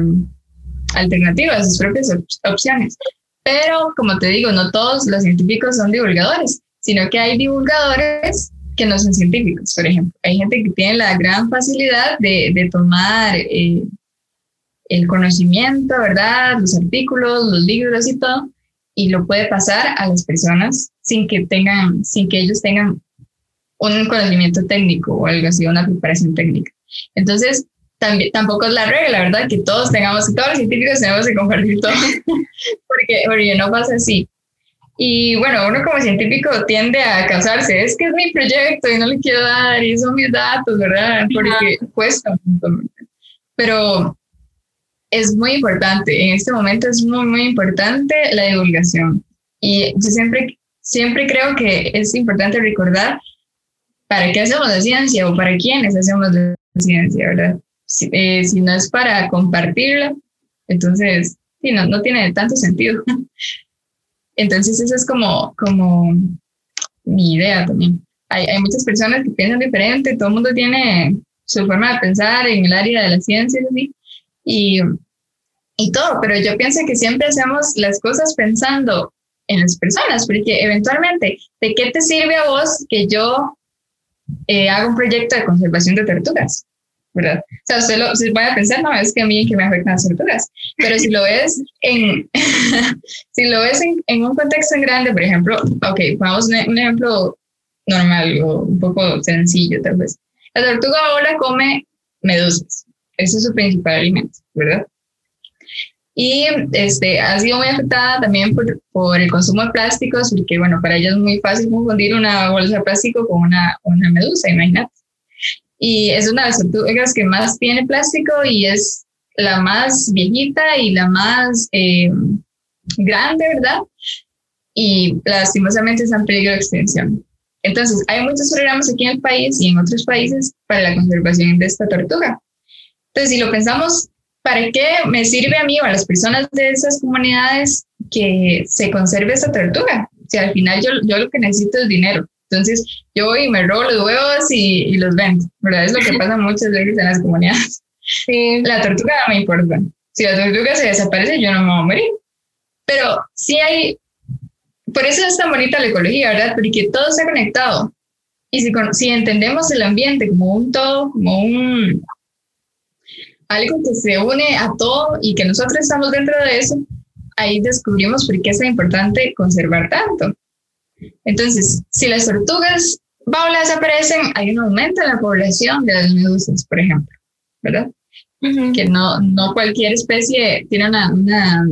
alternativas, sus propias opciones. Pero, como te digo, no todos los científicos son divulgadores, sino que hay divulgadores que no son científicos, por ejemplo. Hay gente que tiene la gran facilidad de, de tomar eh, el conocimiento, ¿verdad? Los artículos, los libros y todo, y lo puede pasar a las personas sin que tengan, sin que ellos tengan un conocimiento técnico o algo así, una preparación técnica. Entonces, también, tampoco es la regla, ¿verdad? Que todos tengamos, todos los científicos tenemos que compartir todo, porque, porque no pasa así. Y bueno, uno como científico tiende a cansarse, es que es mi proyecto y no le quiero dar, y son mis datos, ¿verdad? Porque cuesta un Pero es muy importante, en este momento es muy, muy importante la divulgación. Y yo siempre, siempre creo que es importante recordar para qué hacemos la ciencia o para quiénes hacemos la ciencia, ¿verdad? Si, eh, no es para compartirla, entonces sí, no, no tiene tanto sentido. Entonces, esa es como, como mi idea también. Hay, hay muchas personas que piensan diferente, todo el mundo tiene su forma de pensar en el área de la ciencia y, y todo, pero yo pienso que siempre hacemos las cosas pensando en las personas, porque eventualmente, ¿de qué te sirve a vos que yo eh, haga un proyecto de conservación de tortugas? ¿verdad? O sea, usted lo, se puede pensar, no, es que a mí que me afectan las tortugas, pero si lo ves en, si lo ves en, en, un contexto en grande, por ejemplo, ok, vamos a un ejemplo normal o un poco sencillo tal vez. La tortuga ahora come medusas, ese es su principal alimento, ¿verdad? Y este, ha sido muy afectada también por, por, el consumo de plásticos, porque bueno, para ella es muy fácil confundir una bolsa de plástico con una, una medusa, imagínate. Y es una de las tortugas que más tiene plástico y es la más viejita y la más eh, grande, ¿verdad? Y lastimosamente está en peligro de extinción. Entonces, hay muchos programas aquí en el país y en otros países para la conservación de esta tortuga. Entonces, si lo pensamos, ¿para qué me sirve a mí o a las personas de esas comunidades que se conserve esta tortuga? Si al final yo, yo lo que necesito es dinero. Entonces, yo voy y me robo los huevos y, y los vendo, ¿verdad? Es lo que pasa muchas veces en las comunidades. Sí. La tortuga no me importa. Si la tortuga se desaparece, yo no me voy a morir. Pero sí hay, por eso es tan bonita la ecología, ¿verdad? Porque todo está conectado. Y si, si entendemos el ambiente como un todo, como un algo que se une a todo y que nosotros estamos dentro de eso, ahí descubrimos por qué es tan importante conservar tanto. Entonces, si las tortugas baulas desaparecen, hay un aumento en la población de las medusas, por ejemplo, ¿verdad? Que no, no cualquier especie tiene una, una,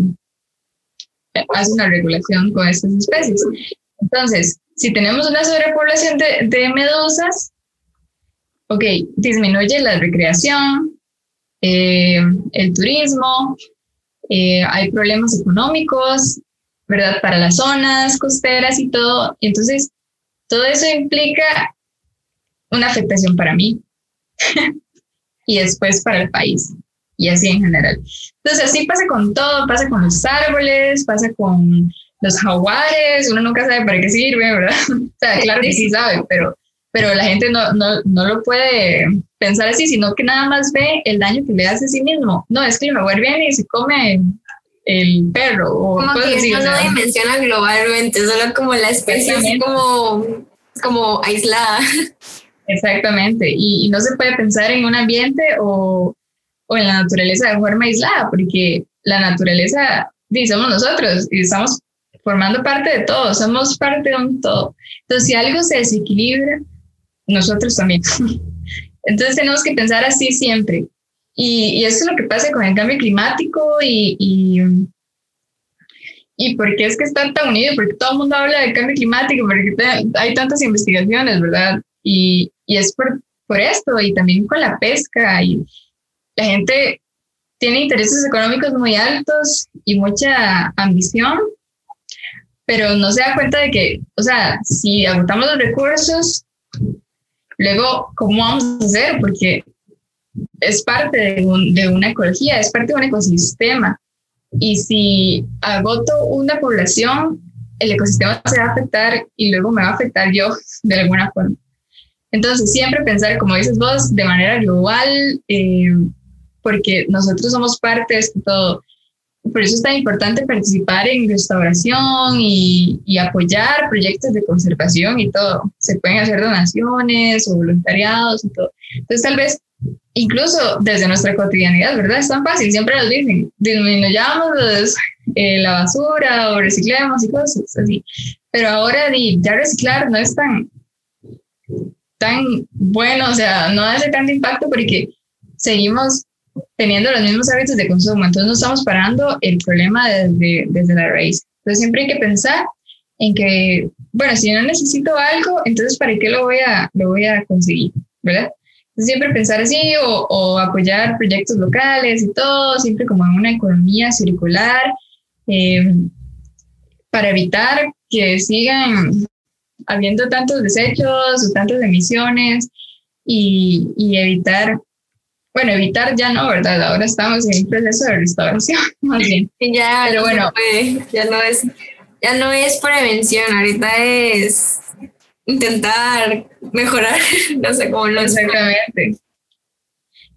hace una regulación con estas especies. Entonces, si tenemos una sobrepoblación de, de medusas, ok, disminuye la recreación, eh, el turismo, eh, hay problemas económicos, ¿verdad? Para las zonas costeras y todo. Entonces, todo eso implica una afectación para mí y después para el país y así en general. Entonces, así pasa con todo, pasa con los árboles, pasa con los jaguares, uno nunca sabe para qué sirve, ¿verdad? o sea, claro que sí sabe, pero, pero la gente no, no, no lo puede pensar así, sino que nada más ve el daño que le hace a sí mismo. No, es que el jaguar viene y se come el perro. O como que decir, no dimensiona globalmente, solo como la especie así como, como aislada. Exactamente, y, no se puede pensar en un ambiente o, o, en la naturaleza de forma aislada, porque la naturaleza, sí, somos nosotros y estamos formando parte de todo, somos parte de un todo. Entonces, si algo se desequilibra, nosotros también. Entonces tenemos que pensar así siempre. Y, eso es lo que pasa con el cambio climático y, y, y por qué es que están tan unidos, porque todo el mundo habla del cambio climático, porque hay tantas investigaciones, ¿verdad? Y, y es por, por esto y también con la pesca y la gente tiene intereses económicos muy altos y mucha ambición, pero no se da cuenta de que, o sea, si agotamos los recursos, luego, ¿cómo vamos a hacer? Porque es parte de, de, una ecología, es parte de un ecosistema. Y si agoto una población, el ecosistema se va a afectar y luego me va a afectar yo de alguna forma. Entonces, siempre pensar, como dices vos, de manera global, eh, porque nosotros somos parte de todo. Por eso es tan importante participar en restauración y, y apoyar proyectos de conservación y todo. Se pueden hacer donaciones o voluntariados y todo. Entonces, tal vez incluso desde nuestra cotidianidad, ¿verdad? Es tan fácil, siempre nos dicen, disminuyamos eh, la basura o reciclemos y cosas así. Pero ahora ya reciclar no es tan, tan bueno, o sea, no hace tanto impacto porque seguimos teniendo los mismos hábitos de consumo, entonces no estamos parando el problema desde, desde la raíz. Entonces siempre hay que pensar en que, bueno, si no necesito algo, entonces ¿para qué lo voy a, lo voy a conseguir? ¿Verdad? siempre pensar así o, apoyar proyectos locales y todo, siempre como en una economía circular, eh, para evitar que sigan habiendo tantos desechos o tantas emisiones y, evitar, bueno, evitar ya no, ¿verdad? Ahora estamos en un proceso de restauración, más bien. Ya, Pero bueno, ya no es, ya no es prevención, ahorita es intentar mejorar, no sé cómo lo Exactamente.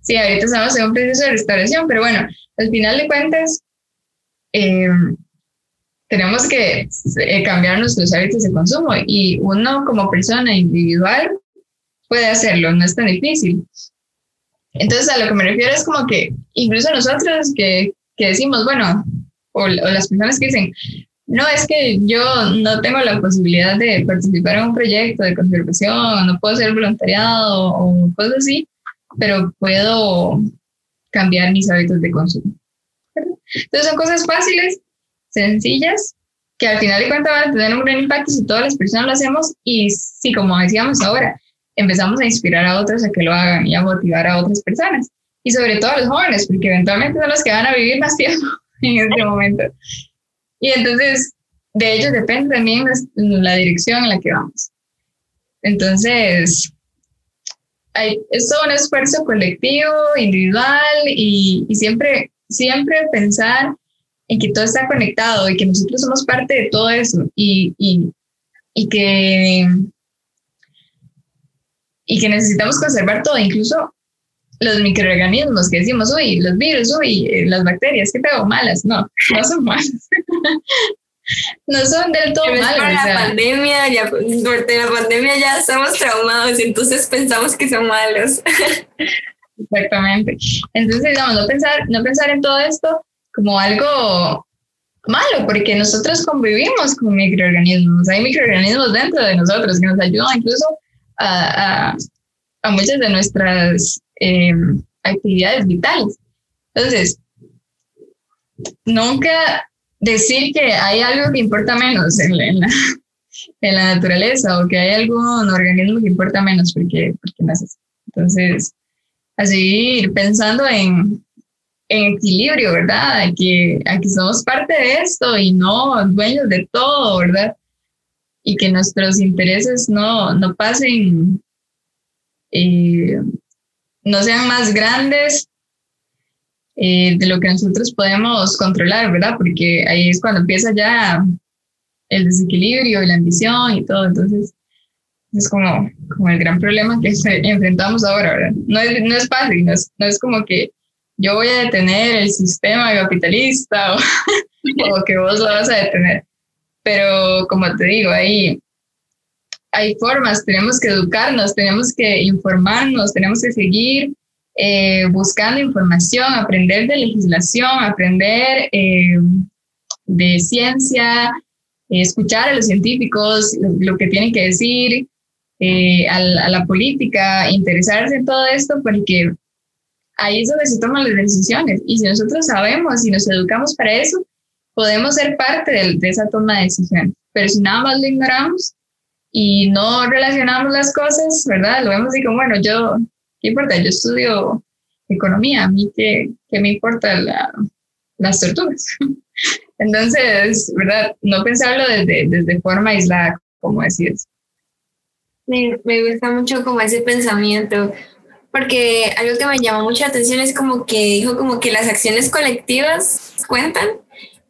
Sí, ahorita estamos en un proceso de restauración, pero bueno, al final de cuentas, eh, tenemos que eh, cambiar nuestros hábitos de consumo y uno como persona individual puede hacerlo, no es tan difícil. Entonces, a lo que me refiero es como que incluso nosotros que, que decimos, bueno, o, o, las personas que dicen, no, es que yo no tengo la posibilidad de participar en un proyecto de conservación, no puedo ser voluntariado o cosas así, pero puedo cambiar mis hábitos de consumo. Entonces son cosas fáciles, sencillas, que al final de cuentas van a tener un gran impacto si todas las personas lo hacemos y si, como decíamos ahora, empezamos a inspirar a otros a que lo hagan y a motivar a otras personas. Y sobre todo a los jóvenes, porque eventualmente son los que van a vivir más tiempo en este momento. Y entonces, de ellos depende también la dirección en la que vamos. Entonces, hay, es todo un esfuerzo colectivo, individual y, y, siempre, siempre pensar en que todo está conectado y que nosotros somos parte de todo eso y, y, y que, y que necesitamos conservar todo, incluso los microorganismos que decimos, uy, los virus, uy, eh, las bacterias, ¿qué tengo malas? No, no son malas. no son del todo malas. Por la pandemia, ya, durante la pandemia ya estamos traumados, entonces pensamos que son malos. Exactamente. Entonces, digamos, no pensar, no pensar en todo esto como algo malo, porque nosotros convivimos con microorganismos. Hay microorganismos dentro de nosotros que nos ayudan incluso a, a, a muchas de nuestras eh, actividades vitales. Entonces, nunca decir que hay algo que importa menos en la, en la, naturaleza o que hay algún organismo que importa menos, porque, porque no es así. Entonces, así ir pensando en, en equilibrio, ¿verdad? Aquí, aquí somos parte de esto y no dueños de todo, ¿verdad? Y que nuestros intereses no, no pasen eh, no sean más grandes eh, de lo que nosotros podemos controlar, ¿verdad? Porque ahí es cuando empieza ya el desequilibrio y la ambición y todo. Entonces, es como, como el gran problema que enfrentamos ahora, ¿verdad? No es, no es fácil, no es, no es como que yo voy a detener el sistema capitalista o, o que vos lo vas a detener. Pero como te digo, ahí hay formas, tenemos que educarnos, tenemos que informarnos, tenemos que seguir eh, buscando información, aprender de legislación, aprender eh, de ciencia, escuchar a los científicos lo, que tienen que decir, eh, a, la, política, interesarse en todo esto, porque ahí es donde se toman las decisiones. Y si nosotros sabemos y nos educamos para eso, podemos ser parte de, de esa toma de decisiones. Pero si nada más lo ignoramos, y no relacionamos las cosas, ¿verdad? Lo vemos y como, bueno, yo, ¿qué importa? Yo estudio economía, a mí qué, qué me importa la, las tortugas. Entonces, ¿verdad? No pensarlo desde, desde forma aislada, como decías. Me, me gusta mucho como ese pensamiento, porque algo que me llamó mucha atención es como que dijo como que las acciones colectivas cuentan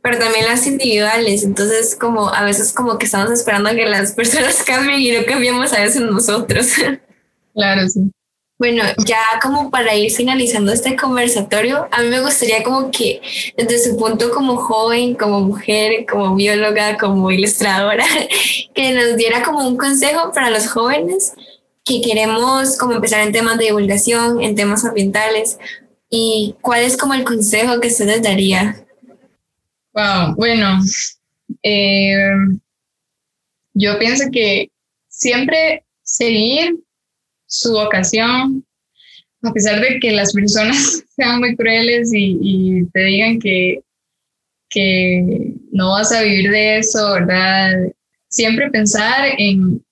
pero también las individuales. Entonces, como a veces como que estamos esperando a que las personas cambien y no cambiamos a veces nosotros. Claro, sí. Bueno, ya como para ir finalizando este conversatorio, a mí me gustaría como que desde su punto como joven, como mujer, como bióloga, como ilustradora, que nos diera como un consejo para los jóvenes que queremos como empezar en temas de divulgación, en temas ambientales, y cuál es como el consejo que usted les daría. Wow, bueno, eh, yo pienso que siempre seguir su vocación, a pesar de que las personas sean muy crueles y, te digan que, que no vas a vivir de eso, ¿verdad? Siempre pensar en,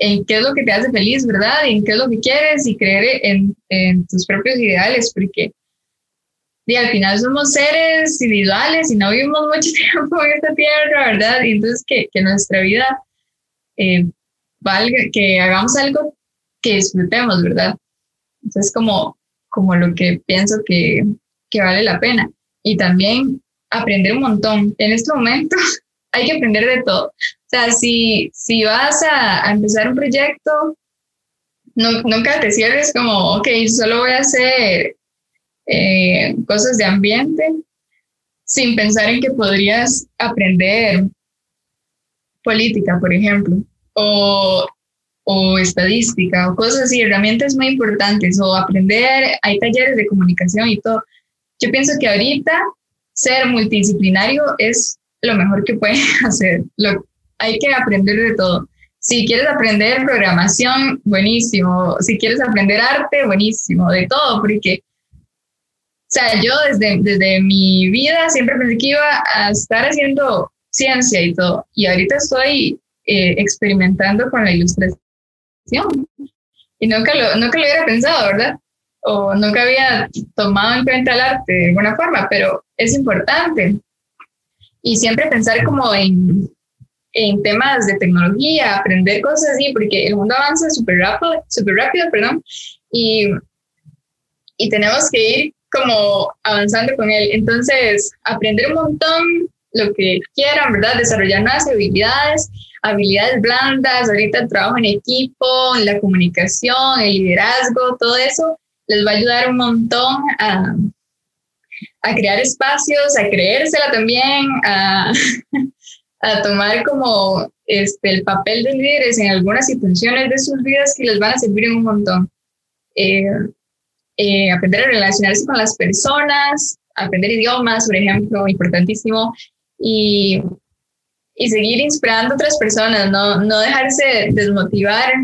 en qué es lo que te hace feliz, ¿verdad? en qué es lo que quieres y creer en, en tus propios ideales, porque y al final somos seres individuales y no vivimos mucho tiempo en esta tierra, ¿verdad? Y entonces que, que nuestra vida eh, valga, que hagamos algo que disfrutemos, ¿verdad? Entonces como, como lo que pienso que, que vale la pena. Y también aprender un montón. En este momento hay que aprender de todo. O sea, si, si vas a, a empezar un proyecto, no, nunca te cierres como, ok, solo voy a hacer eh, cosas de ambiente, sin pensar en que podrías aprender política, por ejemplo, o, o estadística o cosas así, herramientas muy importantes o aprender, hay talleres de comunicación y todo. Yo pienso que ahorita ser multidisciplinario es lo mejor que pueden hacer. Lo, hay que aprender de todo. Si quieres aprender programación, buenísimo. Si quieres aprender arte, buenísimo. De todo, porque, o sea, yo desde, desde mi vida siempre pensé que iba a estar haciendo ciencia y todo. Y ahorita estoy eh, experimentando con la ilustración. Y nunca lo, nunca lo hubiera pensado, ¿verdad? O nunca había tomado en cuenta el arte de alguna forma, pero es importante. Y siempre pensar como en, en temas de tecnología, aprender cosas así, porque el mundo avanza súper rápido, super rápido, perdón, y, y tenemos que ir como avanzando con él. Entonces, aprender un montón, lo que quieran, ¿verdad? Desarrollar nuevas habilidades, habilidades blandas, ahorita el trabajo en equipo, la comunicación, el liderazgo, todo eso les va a ayudar un montón a, a crear espacios, a creérsela también, a, a tomar como este, el papel de líderes en algunas situaciones de sus vidas que les van a servir un montón. Eh, eh, aprender a relacionarse con las personas, aprender idiomas, por ejemplo, importantísimo, y, y seguir inspirando a otras personas, no, no dejarse desmotivar.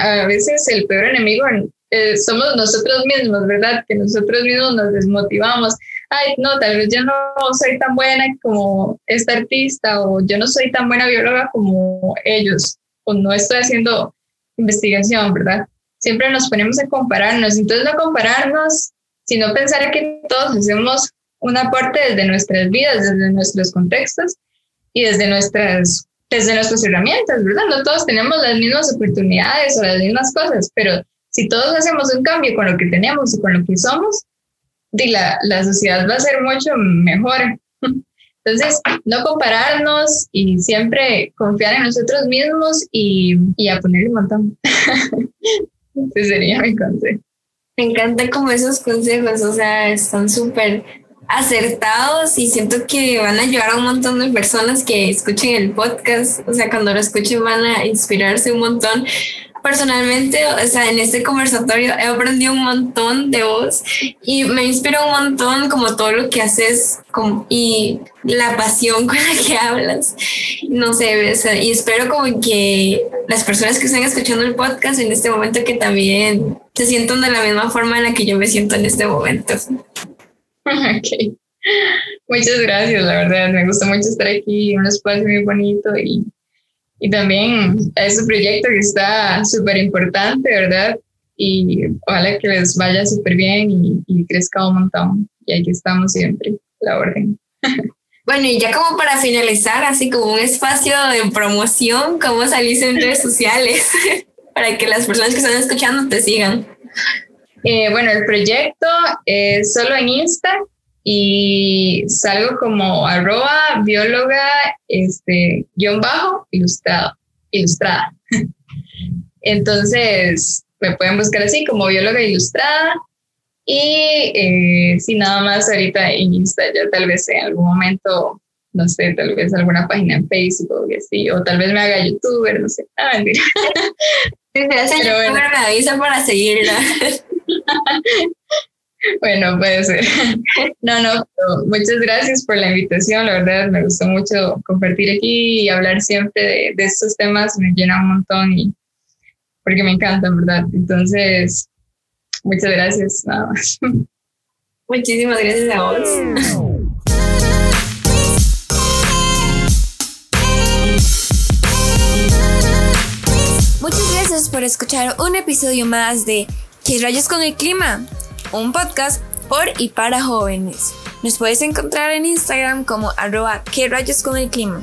A veces el peor enemigo eh, somos nosotros mismos, ¿verdad? Que nosotros mismos nos desmotivamos ay, no, tal vez yo no soy tan buena como esta artista o yo no soy tan buena bióloga como ellos o no estoy haciendo investigación, ¿verdad? Siempre nos ponemos a compararnos, entonces no compararnos, sino pensar que todos hacemos una parte desde nuestras vidas, desde nuestros contextos y desde nuestras, desde nuestras herramientas, ¿verdad? No todos tenemos las mismas oportunidades o las mismas cosas, pero si todos hacemos un cambio con lo que tenemos y con lo que somos, la, la sociedad va a ser mucho mejor. Entonces, no compararnos y siempre confiar en nosotros mismos y, y a ponerle un montón. Ese sería mi consejo. Me encanta como esos consejos, o sea, están súper acertados y siento que van a ayudar a un montón de personas que escuchen el podcast, o sea, cuando lo escuchen van a inspirarse un montón personalmente, o sea, en este conversatorio he aprendido un montón de vos y me inspira un montón como todo lo que haces como, y la pasión con la que hablas. No sé, y espero como que las personas que están escuchando el podcast en este momento que también se sientan de la misma forma en la que yo me siento en este momento. Ok. Muchas gracias, la verdad, me gusta mucho estar aquí, un espacio muy bonito y y también ese proyecto que está súper importante, ¿verdad? Y ojalá que les vaya súper bien y, y, crezca un montón. Y aquí estamos siempre, la orden. Bueno, y ya como para finalizar, así como un espacio de promoción, ¿cómo salís en redes sociales? para que las personas que están escuchando te sigan. Eh, bueno, el proyecto es solo en Insta, y salgo como arroba bióloga este, guion bajo ilustrado, ilustrada. Entonces me pueden buscar así como bióloga ilustrada y eh, si nada más ahorita en Insta ya tal vez en algún momento no sé, tal vez alguna página en Facebook y así, o tal vez me haga youtuber, no sé. Ah, mentira. Si te hace youtuber, bueno. me avisa para seguirla. Bueno, puede ser. No, no, muchas gracias por la invitación. La verdad, me gustó mucho compartir aquí y hablar siempre de, de estos temas. Me llena un montón y porque me encantan, ¿verdad? Entonces, muchas gracias. Nada más. Muchísimas gracias a vos. Muchas gracias por escuchar un episodio más de ¿Qué rayos con el clima? Un podcast por y para jóvenes. Nos puedes encontrar en Instagram como arroba que rayos con el clima.